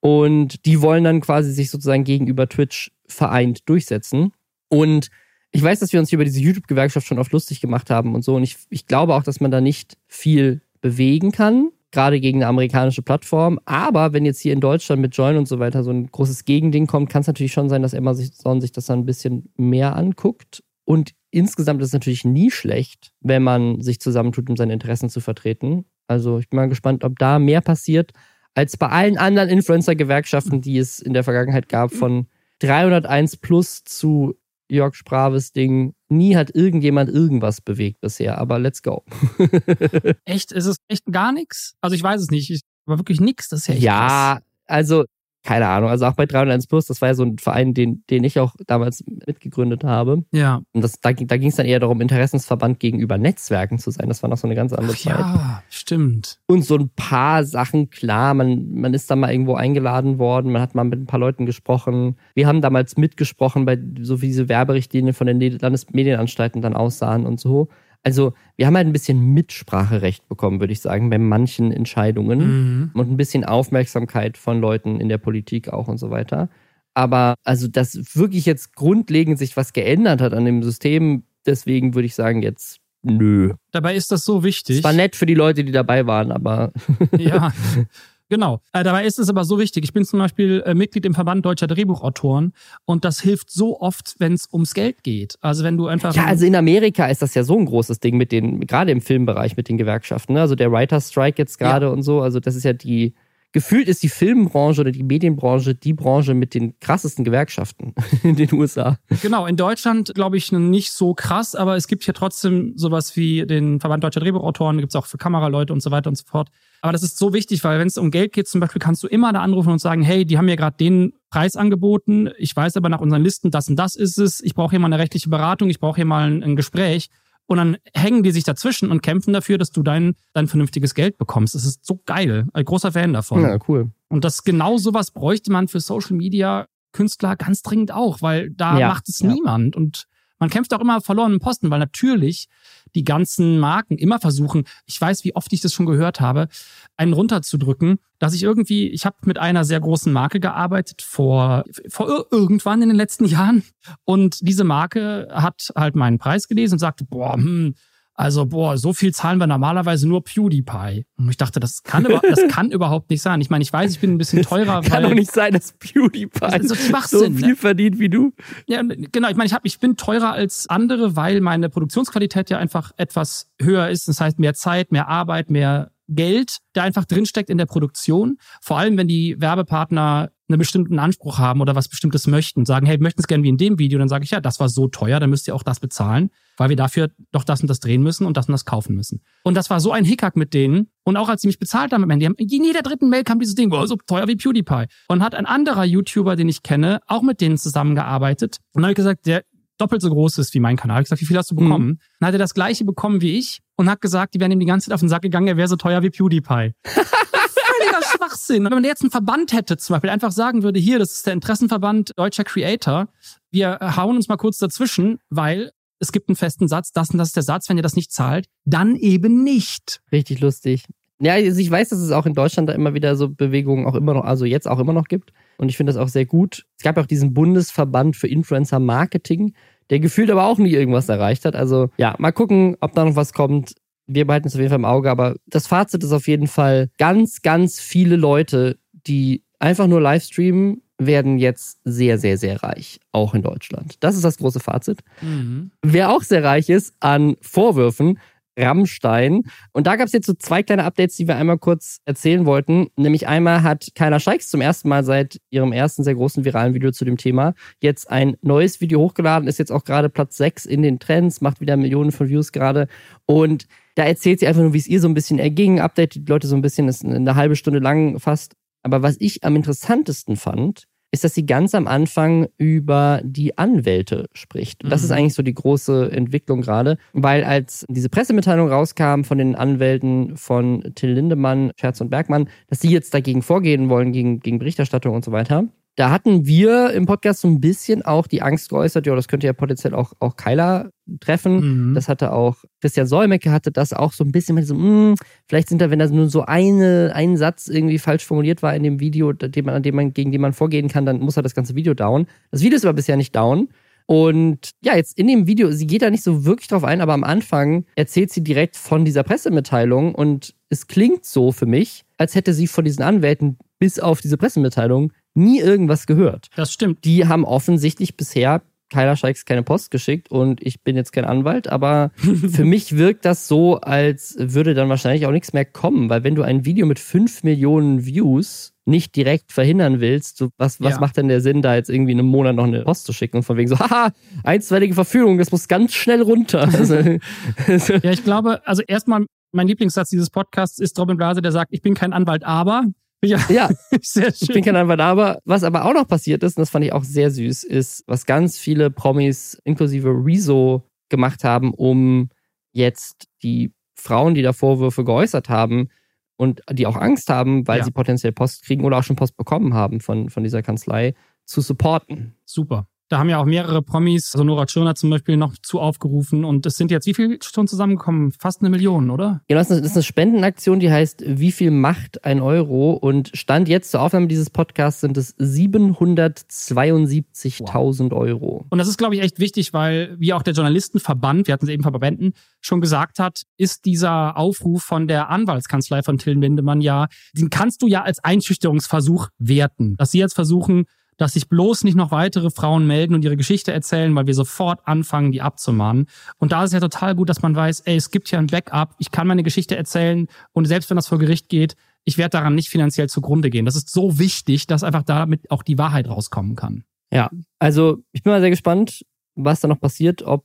Und die wollen dann quasi sich sozusagen gegenüber Twitch vereint durchsetzen. Und ich weiß, dass wir uns hier über diese YouTube-Gewerkschaft schon oft lustig gemacht haben und so. Und ich, ich glaube auch, dass man da nicht viel bewegen kann, gerade gegen eine amerikanische Plattform. Aber wenn jetzt hier in Deutschland mit Join und so weiter so ein großes Gegending kommt, kann es natürlich schon sein, dass Amazon sich das dann ein bisschen mehr anguckt. Und insgesamt ist es natürlich nie schlecht, wenn man sich zusammentut, um seine Interessen zu vertreten. Also ich bin mal gespannt, ob da mehr passiert als bei allen anderen Influencer-Gewerkschaften, die es in der Vergangenheit gab, von 301 plus zu Jörg Spraves Ding. Nie hat irgendjemand irgendwas bewegt bisher, aber let's go.
Echt? Ist es echt gar nichts? Also ich weiß es nicht. Ich, aber wirklich nichts. Das ist ja echt krass.
ja, also keine Ahnung. Also auch bei 301 plus, das war ja so ein Verein, den, den ich auch damals mitgegründet habe.
Ja.
Und das, da, ging- da ging es dann eher darum, Interessensverband gegenüber Netzwerken zu sein. Das war noch so eine ganz andere
Ach,
Zeit.
ja, stimmt.
Und so ein paar Sachen, klar, man, man ist da mal irgendwo eingeladen worden, man hat mal mit ein paar Leuten gesprochen. Wir haben damals mitgesprochen, bei so wie diese Werberichtlinien von den Landesmedienanstalten dann aussahen und so. Also, wir haben halt ein bisschen Mitspracherecht bekommen, würde ich sagen, bei manchen Entscheidungen
Mhm.
und ein bisschen Aufmerksamkeit von Leuten in der Politik auch und so weiter. Aber also, dass wirklich jetzt grundlegend sich was geändert hat an dem System, deswegen würde ich sagen, jetzt nö.
Dabei ist das so wichtig.
Es war nett für die Leute, die dabei waren, aber
Ja. Genau. Äh, dabei ist es aber so wichtig. Ich bin zum Beispiel äh, Mitglied im Verband deutscher Drehbuchautoren und das hilft so oft, wenn es ums Geld geht. Also wenn du einfach.
Ja, also in Amerika ist das ja so ein großes Ding mit den, gerade im Filmbereich mit den Gewerkschaften. Ne? Also der Writer's Strike jetzt gerade ja. und so. Also das ist ja die, gefühlt ist die Filmbranche oder die Medienbranche die Branche mit den krassesten Gewerkschaften in den USA.
Genau, in Deutschland glaube ich nicht so krass, aber es gibt hier trotzdem sowas wie den Verband Deutscher Drehbuchautoren, gibt es auch für Kameraleute und so weiter und so fort. Aber das ist so wichtig, weil wenn es um Geld geht, zum Beispiel kannst du immer da anrufen und sagen, hey, die haben mir gerade den Preis angeboten, ich weiß aber nach unseren Listen, das und das ist es, ich brauche hier mal eine rechtliche Beratung, ich brauche hier mal ein, ein Gespräch. Und dann hängen die sich dazwischen und kämpfen dafür, dass du dein, dein vernünftiges Geld bekommst. Das ist so geil. Ein großer Fan davon.
Ja, cool.
Und das genau sowas bräuchte man für Social Media Künstler ganz dringend auch, weil da ja, macht es ja. niemand. Und man kämpft auch immer verlorenen Posten, weil natürlich die ganzen Marken immer versuchen, ich weiß, wie oft ich das schon gehört habe, einen runterzudrücken, dass ich irgendwie, ich habe mit einer sehr großen Marke gearbeitet vor, vor irgendwann in den letzten Jahren. Und diese Marke hat halt meinen Preis gelesen und sagte, boah, hm, also, boah, so viel zahlen wir normalerweise nur PewDiePie. Und ich dachte, das kann, das kann überhaupt nicht sein. Ich meine, ich weiß, ich bin ein bisschen teurer.
Das kann doch nicht sein, dass PewDiePie so, so, viel ne? verdient wie du.
Ja, genau. Ich meine, ich, hab, ich bin teurer als andere, weil meine Produktionsqualität ja einfach etwas höher ist. Das heißt, mehr Zeit, mehr Arbeit, mehr Geld, der einfach drinsteckt in der Produktion. Vor allem, wenn die Werbepartner einen bestimmten Anspruch haben oder was Bestimmtes möchten, sagen, hey, wir möchten es gerne wie in dem Video, dann sage ich, ja, das war so teuer, dann müsst ihr auch das bezahlen, weil wir dafür doch das und das drehen müssen und das und das kaufen müssen. Und das war so ein Hickhack mit denen. Und auch als sie mich bezahlt haben, die haben in jeder dritten Mail kam dieses Ding, oh, so teuer wie PewDiePie. Und hat ein anderer YouTuber, den ich kenne, auch mit denen zusammengearbeitet. Und dann habe ich gesagt, der doppelt so groß ist wie mein Kanal. Ich gesagt, wie viel hast du bekommen? Mhm. Dann hat er das gleiche bekommen wie ich und hat gesagt, die wären ihm die ganze Zeit auf den Sack gegangen, er wäre so teuer wie PewDiePie. Völliger Schwachsinn. Und wenn man jetzt einen Verband hätte, zum Beispiel einfach sagen würde, hier, das ist der Interessenverband deutscher Creator, wir hauen uns mal kurz dazwischen, weil es gibt einen festen Satz, das und das ist der Satz, wenn ihr das nicht zahlt, dann eben nicht.
Richtig lustig. Ja, also ich weiß, dass es auch in Deutschland da immer wieder so Bewegungen auch immer noch, also jetzt auch immer noch gibt. Und ich finde das auch sehr gut. Es gab ja auch diesen Bundesverband für Influencer Marketing, der gefühlt aber auch nie irgendwas erreicht hat. Also ja, mal gucken, ob da noch was kommt. Wir behalten es auf jeden Fall im Auge, aber das Fazit ist auf jeden Fall, ganz, ganz viele Leute, die einfach nur Livestreamen, werden jetzt sehr, sehr, sehr reich, auch in Deutschland. Das ist das große Fazit. Mhm. Wer auch sehr reich ist an Vorwürfen, Rammstein. Und da gab es jetzt so zwei kleine Updates, die wir einmal kurz erzählen wollten. Nämlich einmal hat Kyla Scheiks zum ersten Mal seit ihrem ersten sehr großen viralen Video zu dem Thema jetzt ein neues Video hochgeladen, ist jetzt auch gerade Platz 6 in den Trends, macht wieder Millionen von Views gerade. Und da erzählt sie einfach nur, wie es ihr so ein bisschen erging, updatet die Leute so ein bisschen, ist eine halbe Stunde lang fast. Aber was ich am interessantesten fand, ist, dass sie ganz am Anfang über die Anwälte spricht. Und das mhm. ist eigentlich so die große Entwicklung gerade, weil als diese Pressemitteilung rauskam von den Anwälten von Till Lindemann, Scherz und Bergmann, dass sie jetzt dagegen vorgehen wollen, gegen, gegen Berichterstattung und so weiter, da hatten wir im Podcast so ein bisschen auch die Angst geäußert, ja, das könnte ja potenziell auch, auch Keiler treffen. Mhm. Das hatte auch Christian Solmecke hatte das auch so ein bisschen mit so, mh, hm, vielleicht sind da, wenn da nur so eine, ein Satz irgendwie falsch formuliert war in dem Video, dem man, an dem man, gegen den man vorgehen kann, dann muss er das ganze Video down. Das Video ist aber bisher nicht down. Und ja, jetzt in dem Video, sie geht da nicht so wirklich drauf ein, aber am Anfang erzählt sie direkt von dieser Pressemitteilung und es klingt so für mich, als hätte sie von diesen Anwälten bis auf diese Pressemitteilung nie irgendwas gehört.
Das stimmt.
Die haben offensichtlich bisher Kyla Scheiks keine Post geschickt und ich bin jetzt kein Anwalt, aber für mich wirkt das so, als würde dann wahrscheinlich auch nichts mehr kommen, weil wenn du ein Video mit 5 Millionen Views nicht direkt verhindern willst, so was, was ja. macht denn der Sinn, da jetzt irgendwie in einem Monat noch eine Post zu schicken und von wegen so, haha, einstweilige Verfügung, das muss ganz schnell runter.
Also, ja, ich glaube, also erstmal mein Lieblingssatz dieses Podcasts ist Robin Blase, der sagt, ich bin kein Anwalt, aber
ja, ja. sehr schön. Ich bin kein Anwalt, aber was aber auch noch passiert ist, und das fand ich auch sehr süß, ist, was ganz viele Promis inklusive Rezo gemacht haben, um jetzt die Frauen, die da Vorwürfe geäußert haben und die auch Angst haben, weil ja. sie potenziell Post kriegen oder auch schon Post bekommen haben von, von dieser Kanzlei, zu supporten.
Super. Da haben ja auch mehrere Promis, also Nora Tschirner zum Beispiel, noch zu aufgerufen. Und es sind jetzt wie viel schon zusammengekommen? Fast eine Million, oder?
Genau, das ist eine Spendenaktion, die heißt Wie viel macht ein Euro? Und Stand jetzt zur Aufnahme dieses Podcasts sind es 772.000 Euro.
Und das ist, glaube ich, echt wichtig, weil, wie auch der Journalistenverband, wir hatten es eben Verbänden, schon gesagt hat, ist dieser Aufruf von der Anwaltskanzlei von Till Lindemann ja, den kannst du ja als Einschüchterungsversuch werten. Dass sie jetzt versuchen, dass sich bloß nicht noch weitere Frauen melden und ihre Geschichte erzählen, weil wir sofort anfangen, die abzumahnen. Und da ist ja total gut, dass man weiß, ey, es gibt hier ein Backup, ich kann meine Geschichte erzählen und selbst wenn das vor Gericht geht, ich werde daran nicht finanziell zugrunde gehen. Das ist so wichtig, dass einfach damit auch die Wahrheit rauskommen kann.
Ja, also ich bin mal sehr gespannt, was da noch passiert, ob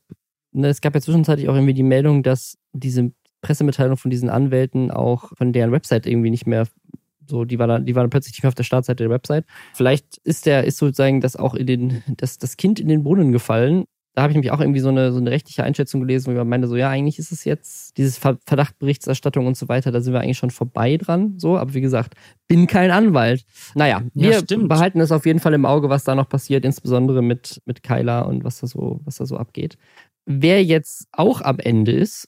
ne, es gab ja zwischenzeitlich auch irgendwie die Meldung, dass diese Pressemitteilung von diesen Anwälten auch von deren Website irgendwie nicht mehr so, die war dann, die war dann plötzlich nicht mehr auf der Startseite der Website. Vielleicht ist der, ist sozusagen das auch in den, das, das Kind in den Brunnen gefallen. Da habe ich nämlich auch irgendwie so eine, so eine rechtliche Einschätzung gelesen, wo man meinte, so, ja, eigentlich ist es jetzt, dieses Verdachtberichterstattung und so weiter, da sind wir eigentlich schon vorbei dran, so. Aber wie gesagt, bin kein Anwalt. Naja, wir ja, behalten es auf jeden Fall im Auge, was da noch passiert, insbesondere mit, mit Kyla und was da so, was da so abgeht. Wer jetzt auch am Ende ist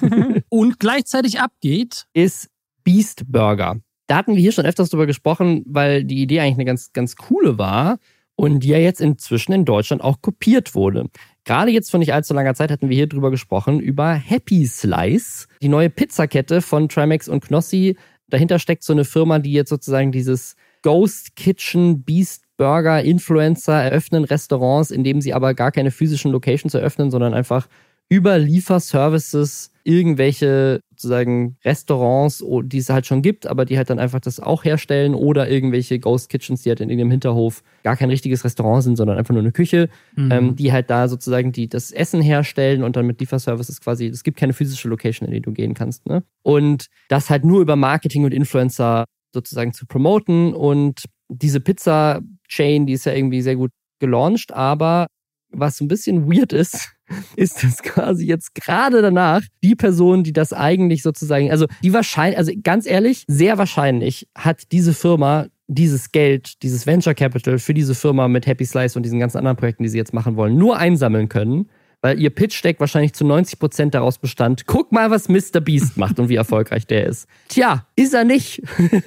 und gleichzeitig abgeht,
ist Beast Burger. Da hatten wir hier schon öfters drüber gesprochen, weil die Idee eigentlich eine ganz, ganz coole war und die ja jetzt inzwischen in Deutschland auch kopiert wurde. Gerade jetzt vor nicht allzu langer Zeit hatten wir hier drüber gesprochen, über Happy Slice, die neue Pizzakette von Trimax und Knossi. Dahinter steckt so eine Firma, die jetzt sozusagen dieses Ghost Kitchen Beast Burger Influencer eröffnen Restaurants, in dem sie aber gar keine physischen Locations eröffnen, sondern einfach über Lieferservices irgendwelche sozusagen Restaurants, die es halt schon gibt, aber die halt dann einfach das auch herstellen oder irgendwelche Ghost Kitchens, die halt in irgendeinem Hinterhof gar kein richtiges Restaurant sind, sondern einfach nur eine Küche, mhm. ähm, die halt da sozusagen die das Essen herstellen und dann mit Lieferservices quasi, es gibt keine physische Location, in die du gehen kannst. Ne? Und das halt nur über Marketing und Influencer sozusagen zu promoten und diese Pizza-Chain, die ist ja irgendwie sehr gut gelauncht, aber was so ein bisschen weird ist, ist das quasi jetzt gerade danach die Person, die das eigentlich sozusagen, also die wahrscheinlich, also ganz ehrlich, sehr wahrscheinlich hat diese Firma dieses Geld, dieses Venture Capital für diese Firma mit Happy Slice und diesen ganzen anderen Projekten, die sie jetzt machen wollen, nur einsammeln können, weil ihr Pitch Deck wahrscheinlich zu 90 Prozent daraus bestand. Guck mal, was Mr. Beast macht und wie erfolgreich der ist. Tja, ist er nicht.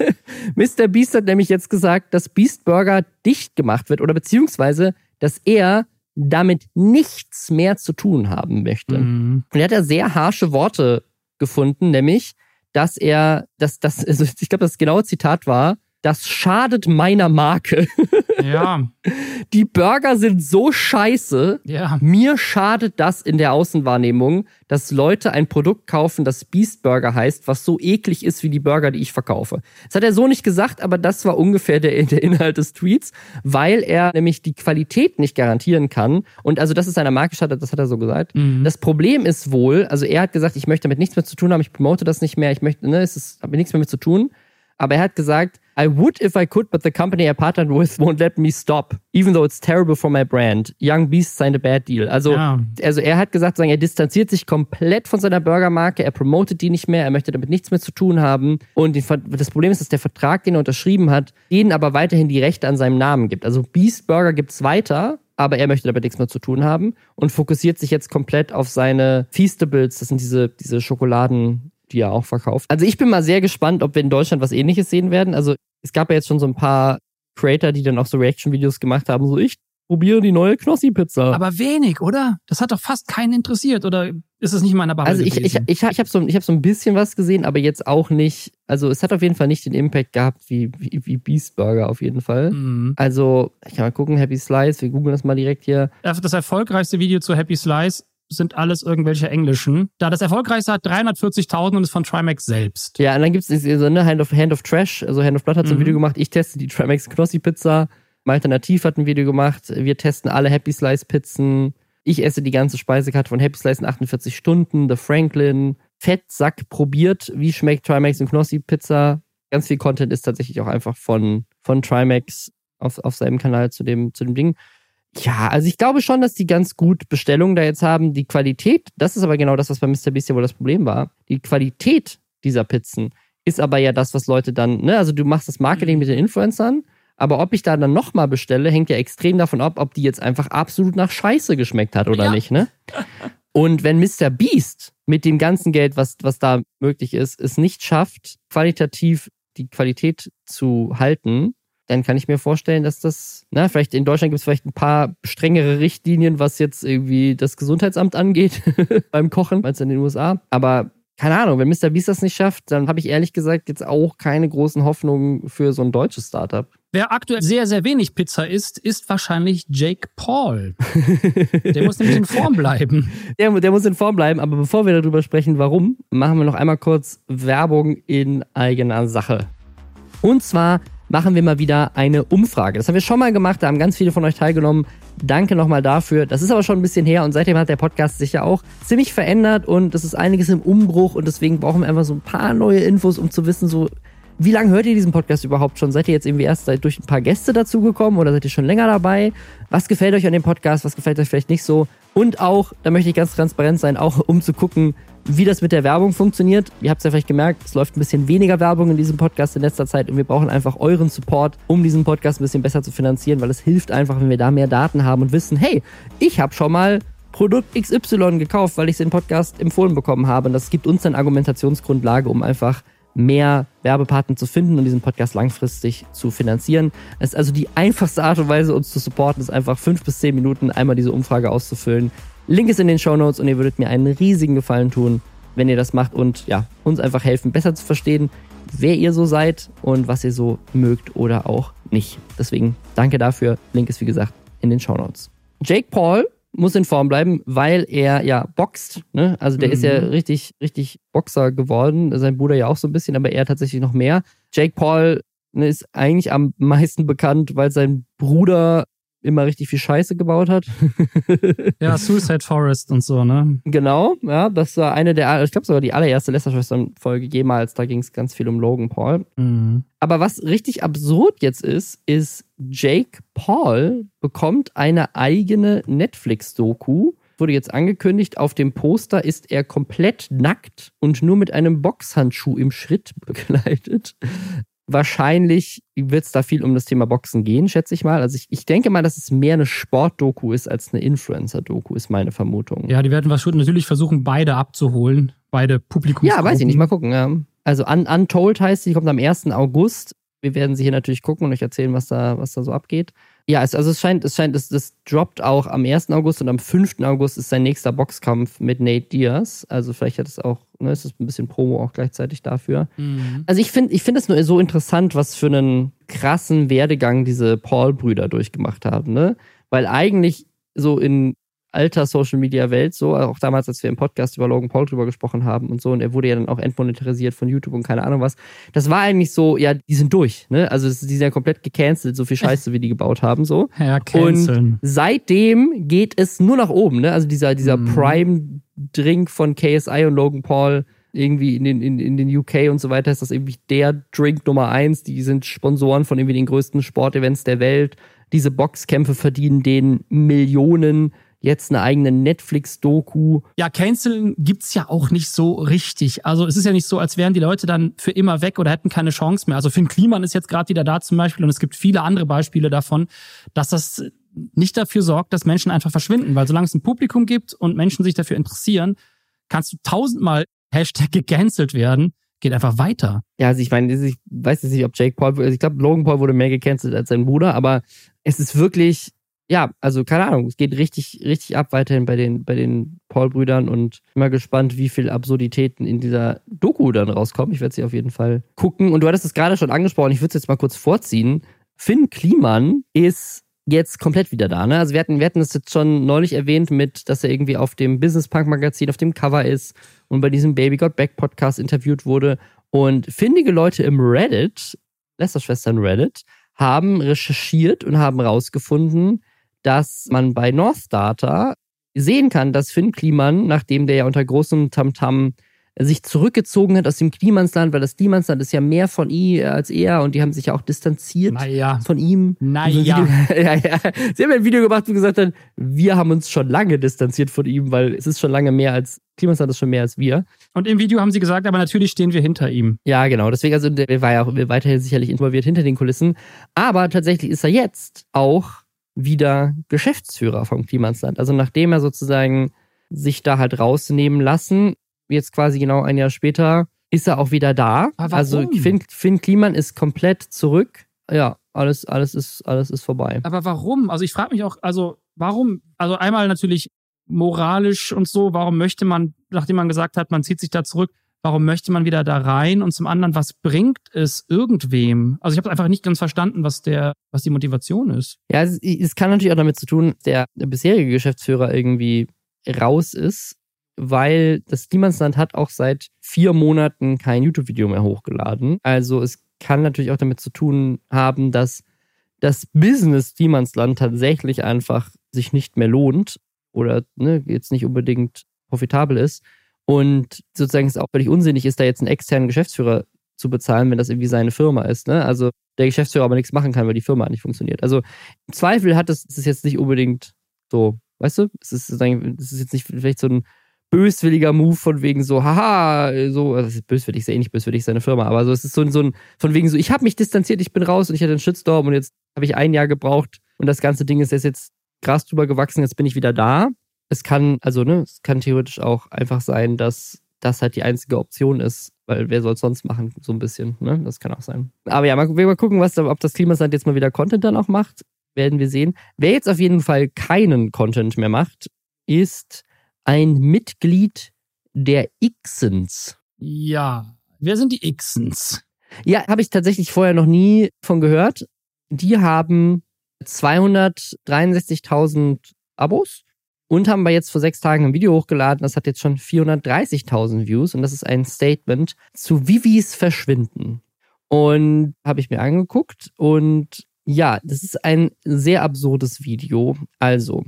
Mr. Beast hat nämlich jetzt gesagt, dass Beast Burger dicht gemacht wird oder beziehungsweise, dass er damit nichts mehr zu tun haben möchte. Mhm. Und er hat ja sehr harsche Worte gefunden, nämlich, dass er, dass das, also ich glaube, das genaue Zitat war, das schadet meiner Marke.
Ja.
Die Burger sind so scheiße.
Ja.
Mir schadet das in der Außenwahrnehmung, dass Leute ein Produkt kaufen, das Beast Burger heißt, was so eklig ist wie die Burger, die ich verkaufe. Das hat er so nicht gesagt, aber das war ungefähr der, der Inhalt des Tweets, weil er nämlich die Qualität nicht garantieren kann. Und also, dass es seiner Marke schadet, das hat er so gesagt. Mhm. Das Problem ist wohl, also er hat gesagt, ich möchte damit nichts mehr zu tun haben, ich promote das nicht mehr, ich möchte, ne, es ist, habe nichts mehr mit zu tun. Aber er hat gesagt, I would if I could, but the company I partnered with won't let me stop, even though it's terrible for my brand. Young Beast signed a bad deal. Also, ja. also er hat gesagt, er distanziert sich komplett von seiner Burgermarke, er promotet die nicht mehr, er möchte damit nichts mehr zu tun haben. Und das Problem ist, dass der Vertrag, den er unterschrieben hat, denen aber weiterhin die Rechte an seinem Namen gibt. Also Beast Burger gibt's weiter, aber er möchte damit nichts mehr zu tun haben und fokussiert sich jetzt komplett auf seine Feastables, das sind diese, diese Schokoladen, die er auch verkauft. Also ich bin mal sehr gespannt, ob wir in Deutschland was ähnliches sehen werden. Also es gab ja jetzt schon so ein paar Creator, die dann auch so Reaction-Videos gemacht haben, so ich probiere die neue Knossi-Pizza.
Aber wenig, oder? Das hat doch fast keinen interessiert, oder ist es nicht in meiner Bubble
Also ich, ich, ich, ich habe so, hab so ein bisschen was gesehen, aber jetzt auch nicht, also es hat auf jeden Fall nicht den Impact gehabt wie, wie, wie Beast Burger auf jeden Fall. Mhm. Also ich kann mal gucken, Happy Slice, wir googeln das mal direkt hier.
Das erfolgreichste Video zu Happy Slice sind alles irgendwelche englischen. Da das erfolgreichste hat 340.000 und ist von Trimax selbst.
Ja, und dann gibt es so eine Hand of, Hand of Trash, also Hand of Blood hat so ein mhm. Video gemacht, ich teste die Trimax Knossi Pizza. Alternativ hat ein Video gemacht, wir testen alle Happy Slice Pizzen. Ich esse die ganze Speisekarte von Happy Slice in 48 Stunden. The Franklin. Fettsack probiert, wie schmeckt Trimax und Knossi Pizza. Ganz viel Content ist tatsächlich auch einfach von, von Trimax auf, auf seinem Kanal zu dem, zu dem Ding. Ja, also ich glaube schon, dass die ganz gut Bestellungen da jetzt haben. Die Qualität, das ist aber genau das, was bei Mr. Beast ja wohl das Problem war. Die Qualität dieser Pizzen ist aber ja das, was Leute dann, ne, also du machst das Marketing mit den Influencern, Aber ob ich da dann nochmal bestelle, hängt ja extrem davon ab, ob die jetzt einfach absolut nach Scheiße geschmeckt hat oder
Ja.
nicht, ne? Und wenn Mr. Beast mit dem ganzen Geld, was, was da möglich ist, es nicht schafft, qualitativ die Qualität zu halten, dann kann ich mir vorstellen, dass das, na, vielleicht in Deutschland gibt es vielleicht ein paar strengere Richtlinien, was jetzt irgendwie das Gesundheitsamt angeht beim Kochen, als in den USA. Aber keine Ahnung, wenn Mr. Beast das nicht schafft, dann habe ich ehrlich gesagt jetzt auch keine großen Hoffnungen für so ein deutsches Startup.
Wer aktuell sehr, sehr wenig Pizza isst, ist wahrscheinlich Jake Paul. Der muss nämlich in Form bleiben.
Der, der muss in Form bleiben, aber bevor wir darüber sprechen, warum, machen wir noch einmal kurz Werbung in eigener Sache. Und zwar machen wir mal wieder eine Umfrage. Das haben wir schon mal gemacht, da haben ganz viele von euch teilgenommen. Danke nochmal dafür. Das ist aber schon ein bisschen her und seitdem hat der Podcast sich ja auch ziemlich verändert und es ist einiges im Umbruch und deswegen brauchen wir einfach so ein paar neue Infos, um zu wissen, so wie lange hört ihr diesen Podcast überhaupt schon? Seid ihr jetzt irgendwie erst seit durch ein paar Gäste dazugekommen oder seid ihr schon länger dabei? Was gefällt euch an dem Podcast? Was gefällt euch vielleicht nicht so? Und auch, da möchte ich ganz transparent sein, auch um zu gucken, wie das mit der Werbung funktioniert. Ihr habt es ja vielleicht gemerkt, es läuft ein bisschen weniger Werbung in diesem Podcast in letzter Zeit und wir brauchen einfach euren Support, um diesen Podcast ein bisschen besser zu finanzieren, weil es hilft einfach, wenn wir da mehr Daten haben und wissen, hey, ich habe schon mal Produkt XY gekauft, weil ich im Podcast empfohlen bekommen habe. Und das gibt uns dann Argumentationsgrundlage, um einfach mehr Werbepartner zu finden und diesen Podcast langfristig zu finanzieren. Es ist also die einfachste Art und Weise, uns zu supporten, ist einfach fünf bis zehn Minuten einmal diese Umfrage auszufüllen. Link ist in den Show Notes und ihr würdet mir einen riesigen Gefallen tun, wenn ihr das macht und ja, uns einfach helfen, besser zu verstehen, wer ihr so seid und was ihr so mögt oder auch nicht. Deswegen danke dafür. Link ist wie gesagt in den Show Notes. Jake Paul muss in Form bleiben, weil er ja boxt. Ne? Also der ist ja richtig, richtig Boxer geworden. Sein Bruder ja auch so ein bisschen, aber er tatsächlich noch mehr. Jake Paul ne, ist eigentlich am meisten bekannt, weil sein Bruder immer richtig viel Scheiße gebaut hat.
Ja, Suicide Forest und so, ne?
Genau, ja, das war eine der, ich glaube sogar die allererste Lester-Schwestern-Folge jemals. Da ging es ganz viel um Logan Paul.
Mhm.
Aber was richtig absurd jetzt ist, ist, Jake Paul bekommt eine eigene Netflix-Doku. Wurde jetzt angekündigt, auf dem Poster ist er komplett nackt und nur mit einem Boxhandschuh im Schritt begleitet. Wahrscheinlich wird es da viel um das Thema Boxen gehen, schätze ich mal. Also ich, ich denke mal, dass es mehr eine Sportdoku ist als eine Influencer-Doku, ist meine Vermutung.
Ja, die werden wahrscheinlich natürlich versuchen, beide abzuholen. Beide Publikum.
Ja, weiß ich nicht. Mal gucken. Ja. Also Un Untold heißt sie, die kommt am 1. August. Wir werden sie hier natürlich gucken und euch erzählen, was da, was da so abgeht. Ja, es, also es scheint, es scheint, es, das droppt auch am 1. August und am 5. August ist sein nächster Boxkampf mit Nate Diaz. Also vielleicht hat es auch, ne, es ist ein bisschen Promo auch gleichzeitig dafür.
Mhm.
Also ich finde ich finde es nur so interessant, was für einen krassen Werdegang diese Paul-Brüder durchgemacht haben, ne? Weil eigentlich so in alter Social Media Welt, so auch damals, als wir im Podcast über Logan Paul drüber gesprochen haben und so, und er wurde ja dann auch entmonetarisiert von YouTube und keine Ahnung was. Das war eigentlich so, ja, die sind durch, ne? Also die sind ja komplett gecancelt, so viel Scheiße, wie die gebaut haben, so.
Ja, canceln.
Und seitdem geht es nur nach oben, ne? Also dieser, dieser
Mhm.
Prime-Drink von KSI und Logan Paul irgendwie in den, in, in den UK und so weiter ist das irgendwie der Drink Nummer eins. Die sind Sponsoren von irgendwie den größten Sportevents der Welt. Diese Boxkämpfe verdienen denen Millionen. Jetzt eine eigene Netflix-Doku.
Ja, canceln gibt's ja auch nicht so richtig. Also es ist ja nicht so, als wären die Leute dann für immer weg oder hätten keine Chance mehr. Also Finn Kliman ist jetzt gerade wieder da zum Beispiel und es gibt viele andere Beispiele davon, dass das nicht dafür sorgt, dass Menschen einfach verschwinden. Weil solange es ein Publikum gibt und Menschen sich dafür interessieren, kannst du tausendmal Hashtag gecancelt werden, geht einfach weiter.
Ja, also ich meine, ich weiß jetzt nicht, ob Jake Paul, also ich glaube, Logan Paul wurde mehr gecancelt als sein Bruder, aber es ist wirklich, ja, also keine Ahnung, es geht richtig, richtig ab weiterhin bei den, bei den Paul-Brüdern und mal gespannt, wie viel Absurditäten in dieser Doku dann rauskommen. Ich werde sie auf jeden Fall gucken. Und du hattest es gerade schon angesprochen, ich würde es jetzt mal kurz vorziehen. Finn Kliman ist jetzt komplett wieder da. Ne? Also wir hatten, wir hatten das jetzt schon neulich erwähnt mit, dass er irgendwie auf dem Business Punk Magazin auf dem Cover ist und bei diesem Baby Got Back Podcast interviewt wurde. Und findige Leute im Reddit, Lester-Schwestern Reddit, haben recherchiert und haben rausgefunden, dass man bei North Data sehen kann, dass Finn Kliman, nachdem der ja unter großem Tamtam sich zurückgezogen hat aus dem Klimansland, weil das Klimansland ist ja mehr von ihr als er und die haben sich ja auch distanziert
Naja.
von ihm.
Naja.
Und so ja, ja. Sie haben ein Video gemacht, wo gesagt haben, wir haben uns schon lange distanziert von ihm, weil es ist schon lange mehr als, Klimansland ist schon mehr als wir.
Und im Video haben sie gesagt, aber natürlich stehen wir hinter ihm.
Ja, genau. Deswegen, also der war ja auch weiterhin sicherlich involviert hinter den Kulissen. Aber tatsächlich ist er jetzt auch wieder Geschäftsführer vom Klimansland. Also nachdem er sozusagen sich da halt rausnehmen lassen, jetzt quasi genau ein Jahr später, ist er auch wieder da. Also Finn, Finn Kliman ist komplett zurück. Ja, alles, alles ist, alles ist vorbei.
Aber warum? Also ich frage mich auch, also warum? Also einmal natürlich moralisch und so, warum möchte man, nachdem man gesagt hat, man zieht sich da zurück, warum möchte man wieder da rein? Und zum anderen, was bringt es irgendwem? Also ich habe einfach nicht ganz verstanden, was der, was die Motivation ist.
Ja, es, es kann natürlich auch damit zu tun, der, der bisherige Geschäftsführer irgendwie raus ist, weil das Klimansland hat auch seit vier Monaten kein YouTube-Video mehr hochgeladen. Also es kann natürlich auch damit zu tun haben, dass das Business Klimansland tatsächlich einfach sich nicht mehr lohnt oder ne, jetzt nicht unbedingt profitabel ist. Und sozusagen es auch völlig unsinnig ist, da jetzt einen externen Geschäftsführer zu bezahlen, wenn das irgendwie seine Firma ist. Ne? Also der Geschäftsführer aber nichts machen kann, weil die Firma nicht funktioniert. Also im Zweifel hat es, es ist jetzt nicht unbedingt so, weißt du? Es ist, es ist jetzt nicht vielleicht so ein böswilliger Move von wegen so, haha, so, also das ist böswillig, ist ja eh nicht böswillig, seine Firma, aber so, es ist so so ein von wegen so, ich habe mich distanziert, ich bin raus und ich hatte einen Shitstorm und jetzt habe ich ein Jahr gebraucht und das ganze Ding ist jetzt, jetzt Gras drüber gewachsen, jetzt bin ich wieder da. Es kann, also, ne, es kann theoretisch auch einfach sein, dass das halt die einzige Option ist, weil wer soll es sonst machen, so ein bisschen, ne? Das kann auch sein. Aber ja, mal, mal gucken, was ob das Klimasland jetzt mal wieder Content dann auch macht, werden wir sehen. Wer jetzt auf jeden Fall keinen Content mehr macht, ist ein Mitglied der Xens.
Ja. Wer sind die Xens?
Ja, habe ich tatsächlich vorher noch nie von gehört. Die haben 263.000 Abos und haben aber jetzt vor sechs Tagen ein Video hochgeladen. Das hat jetzt schon 430.000 Views und das ist ein Statement zu Vivis Verschwinden. Und habe ich mir angeguckt und ja, das ist ein sehr absurdes Video. Also,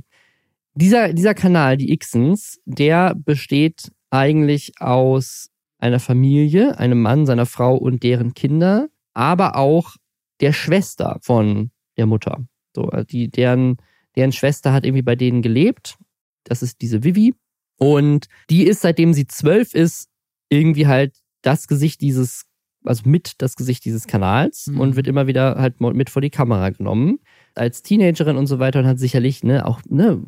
dieser, dieser Kanal, die Xens, der besteht eigentlich aus einer Familie, einem Mann, seiner Frau und deren Kinder, aber auch der Schwester von der Mutter. So, also die, deren, deren Schwester hat irgendwie bei denen gelebt. Das ist diese Vivi. Und die ist, seitdem sie zwölf ist, irgendwie halt das Gesicht dieses, also mit das Gesicht dieses Kanals
Mhm.
und wird immer wieder halt mit vor die Kamera genommen. Als Teenagerin und so weiter und hat sicherlich, ne, auch, ne,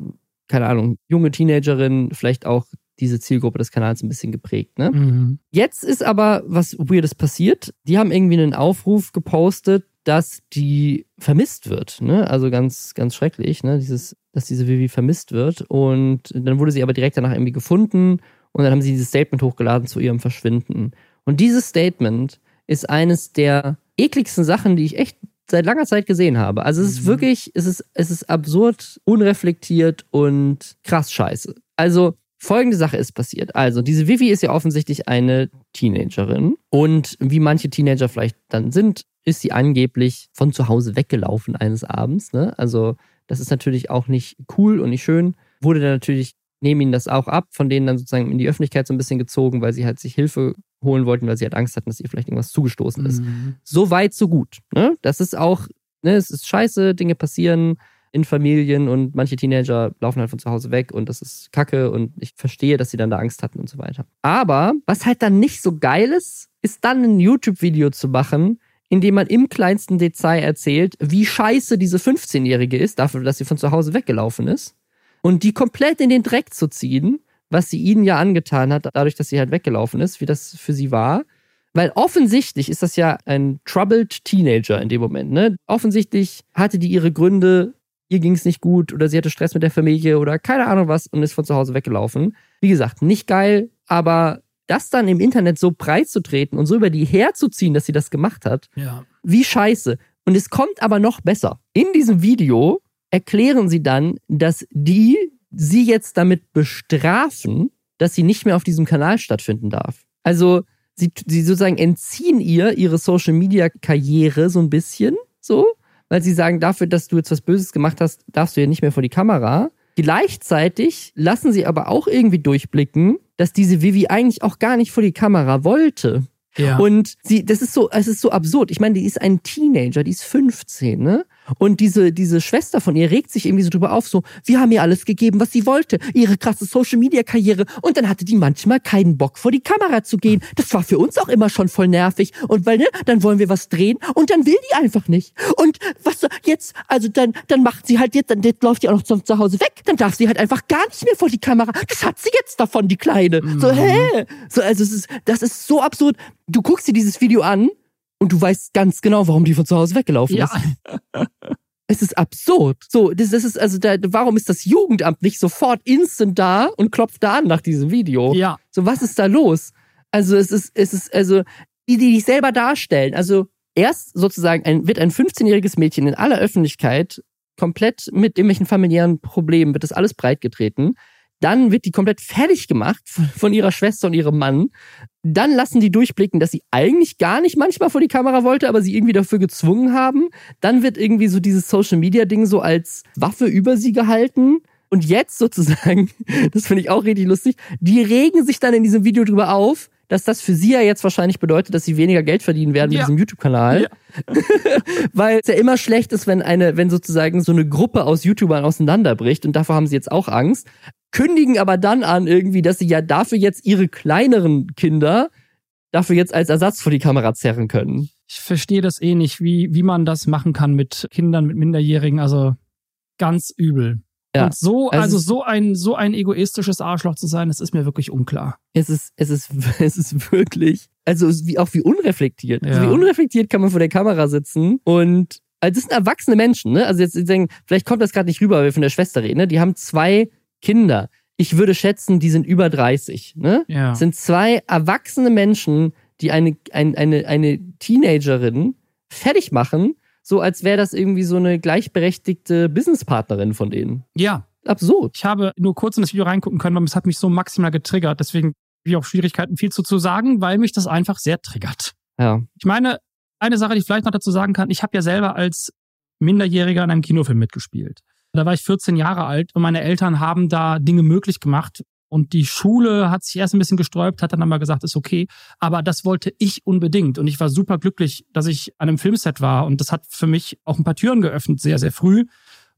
keine Ahnung, junge Teenagerin, vielleicht auch diese Zielgruppe des Kanals ein bisschen geprägt, ne?
Mhm.
Jetzt ist aber was Weirdes passiert. Die haben irgendwie einen Aufruf gepostet, dass die vermisst wird. Ne? Also ganz, ganz schrecklich, ne? Dieses, dass diese Vivi vermisst wird. Und dann wurde sie aber direkt danach irgendwie gefunden und dann haben sie dieses Statement hochgeladen zu ihrem Verschwinden. Und dieses Statement ist eines der ekligsten Sachen, die ich echt seit langer Zeit gesehen habe. Also es ist
Mhm.
wirklich, es ist, es ist absurd, unreflektiert und krass scheiße. Also folgende Sache ist passiert. Also diese Vivi ist ja offensichtlich eine Teenagerin und wie manche Teenager vielleicht dann sind, ist sie angeblich von zu Hause weggelaufen eines Abends. Ne? Also das ist natürlich auch nicht cool und nicht schön. Wurde dann natürlich, nehmen ihnen das auch ab, von denen dann sozusagen in die Öffentlichkeit so ein bisschen gezogen, weil sie halt sich Hilfe holen wollten, weil sie halt Angst hatten, dass ihr vielleicht irgendwas zugestoßen ist.
Mhm.
So weit, so gut. Ne? Das ist auch, ne, es ist scheiße, Dinge passieren in Familien und manche Teenager laufen halt von zu Hause weg und das ist kacke und ich verstehe, dass sie dann da Angst hatten und so weiter. Aber was halt dann nicht so geil ist, ist dann ein YouTube-Video zu machen, in dem man im kleinsten Detail erzählt, wie scheiße diese 15-Jährige ist, dafür, dass sie von zu Hause weggelaufen ist und die komplett in den Dreck zu ziehen, was sie ihnen ja angetan hat, dadurch, dass sie halt weggelaufen ist, wie das für sie war. Weil offensichtlich ist das ja ein troubled Teenager in dem Moment. Ne? Offensichtlich hatte die ihre Gründe, ihr ging es nicht gut oder sie hatte Stress mit der Familie oder keine Ahnung was und ist von zu Hause weggelaufen. Wie gesagt, nicht geil, aber das dann im Internet so breit zu treten und so über die herzuziehen, dass sie das gemacht hat,
Ja.
wie scheiße. Und es kommt aber noch besser. In diesem Video erklären sie dann, dass die sie jetzt damit bestrafen, dass sie nicht mehr auf diesem Kanal stattfinden darf. Also sie, sie sozusagen entziehen ihr ihre Social Media Karriere so ein bisschen, so, weil sie sagen, dafür, dass du jetzt was Böses gemacht hast, darfst du ja nicht mehr vor die Kamera. Gleichzeitig lassen sie aber auch irgendwie durchblicken, dass diese Vivi eigentlich auch gar nicht vor die Kamera wollte.
Ja.
Und sie, das ist so, es ist so absurd. Ich meine, die ist ein Teenager, die ist 15, ne? Und diese, diese Schwester von ihr regt sich irgendwie so drüber auf, so, wir haben ihr alles gegeben, was sie wollte, ihre krasse Social-Media-Karriere. Und dann hatte die manchmal keinen Bock, vor die Kamera zu gehen. Das war für uns auch immer schon voll nervig. Und weil, ne, dann wollen wir was drehen und dann will die einfach nicht. Und was jetzt, also dann, dann macht sie halt jetzt, dann jetzt läuft die auch noch zu, zu Hause weg. Dann darf sie halt einfach gar nicht mehr vor die Kamera. Das hat sie jetzt davon, die Kleine. So, hä? So, also es ist, das ist so absurd. Du guckst dir dieses Video an und du weißt ganz genau, warum die von zu Hause weggelaufen
ja.
ist. Es ist absurd. So, das, das ist also da, warum ist das Jugendamt nicht sofort instant da und klopft da an nach diesem Video?
ja.
So, was ist da los? Also, es ist, es ist, also, die, die dich selber darstellen. Also, erst sozusagen ein, wird ein 15-jähriges Mädchen in aller Öffentlichkeit komplett mit irgendwelchen familiären Problemen, wird das alles breitgetreten. Dann wird die komplett fertig gemacht von, ihrer Schwester und ihrem Mann. Dann lassen die durchblicken, dass sie eigentlich gar nicht manchmal vor die Kamera wollte, aber sie irgendwie dafür gezwungen haben. Dann wird irgendwie so dieses Social Media Ding so als Waffe über sie gehalten. Und jetzt sozusagen, das finde ich auch richtig lustig, die regen sich dann in diesem Video drüber auf, dass das für sie ja jetzt wahrscheinlich bedeutet, dass sie weniger Geld verdienen werden mit
Ja.
diesem YouTube-Kanal. Weil es ja immer schlecht ist, wenn eine, wenn sozusagen so eine Gruppe aus YouTubern auseinanderbricht und davor haben sie jetzt auch Angst, kündigen aber dann an irgendwie, dass sie ja dafür jetzt ihre kleineren Kinder dafür jetzt als Ersatz vor die Kamera zerren können.
Ich verstehe das eh nicht, wie, wie man das machen kann mit Kindern, mit Minderjährigen. Also ganz übel.
Ja.
Und so,
Also
also so ein, so ein egoistisches Arschloch zu sein, das ist mir wirklich unklar.
Es ist, es ist, es ist wirklich, also wie, auch wie unreflektiert. Also
Ja.
wie unreflektiert kann man vor der Kamera sitzen und also das sind erwachsene Menschen, ne? Also jetzt denken, vielleicht kommt das gerade nicht rüber, weil wir von der Schwester reden, ne? Die haben zwei Kinder. Ich würde schätzen, die sind über 30, ne?
Ja.
Sind zwei erwachsene Menschen, die eine, ein, eine, eine Teenagerin fertig machen, so als wäre das irgendwie so eine gleichberechtigte Businesspartnerin von denen.
ja.
Absurd.
Ich habe nur kurz in das Video reingucken können, aber es hat mich so maximal getriggert. Deswegen habe ich auch Schwierigkeiten, viel zu, zu sagen, weil mich das einfach sehr triggert.
Ja.
Ich meine, eine Sache, die ich vielleicht noch dazu sagen kann, ich habe ja selber als Minderjähriger in einem Kinofilm mitgespielt. Da war ich 14 Jahre alt und meine Eltern haben da Dinge möglich gemacht. Und die Schule hat sich erst ein bisschen gesträubt, hat dann aber gesagt, ist okay. Aber das wollte ich unbedingt. Und ich war super glücklich, dass ich an einem Filmset war. Und das hat für mich auch ein paar Türen geöffnet, sehr, sehr früh.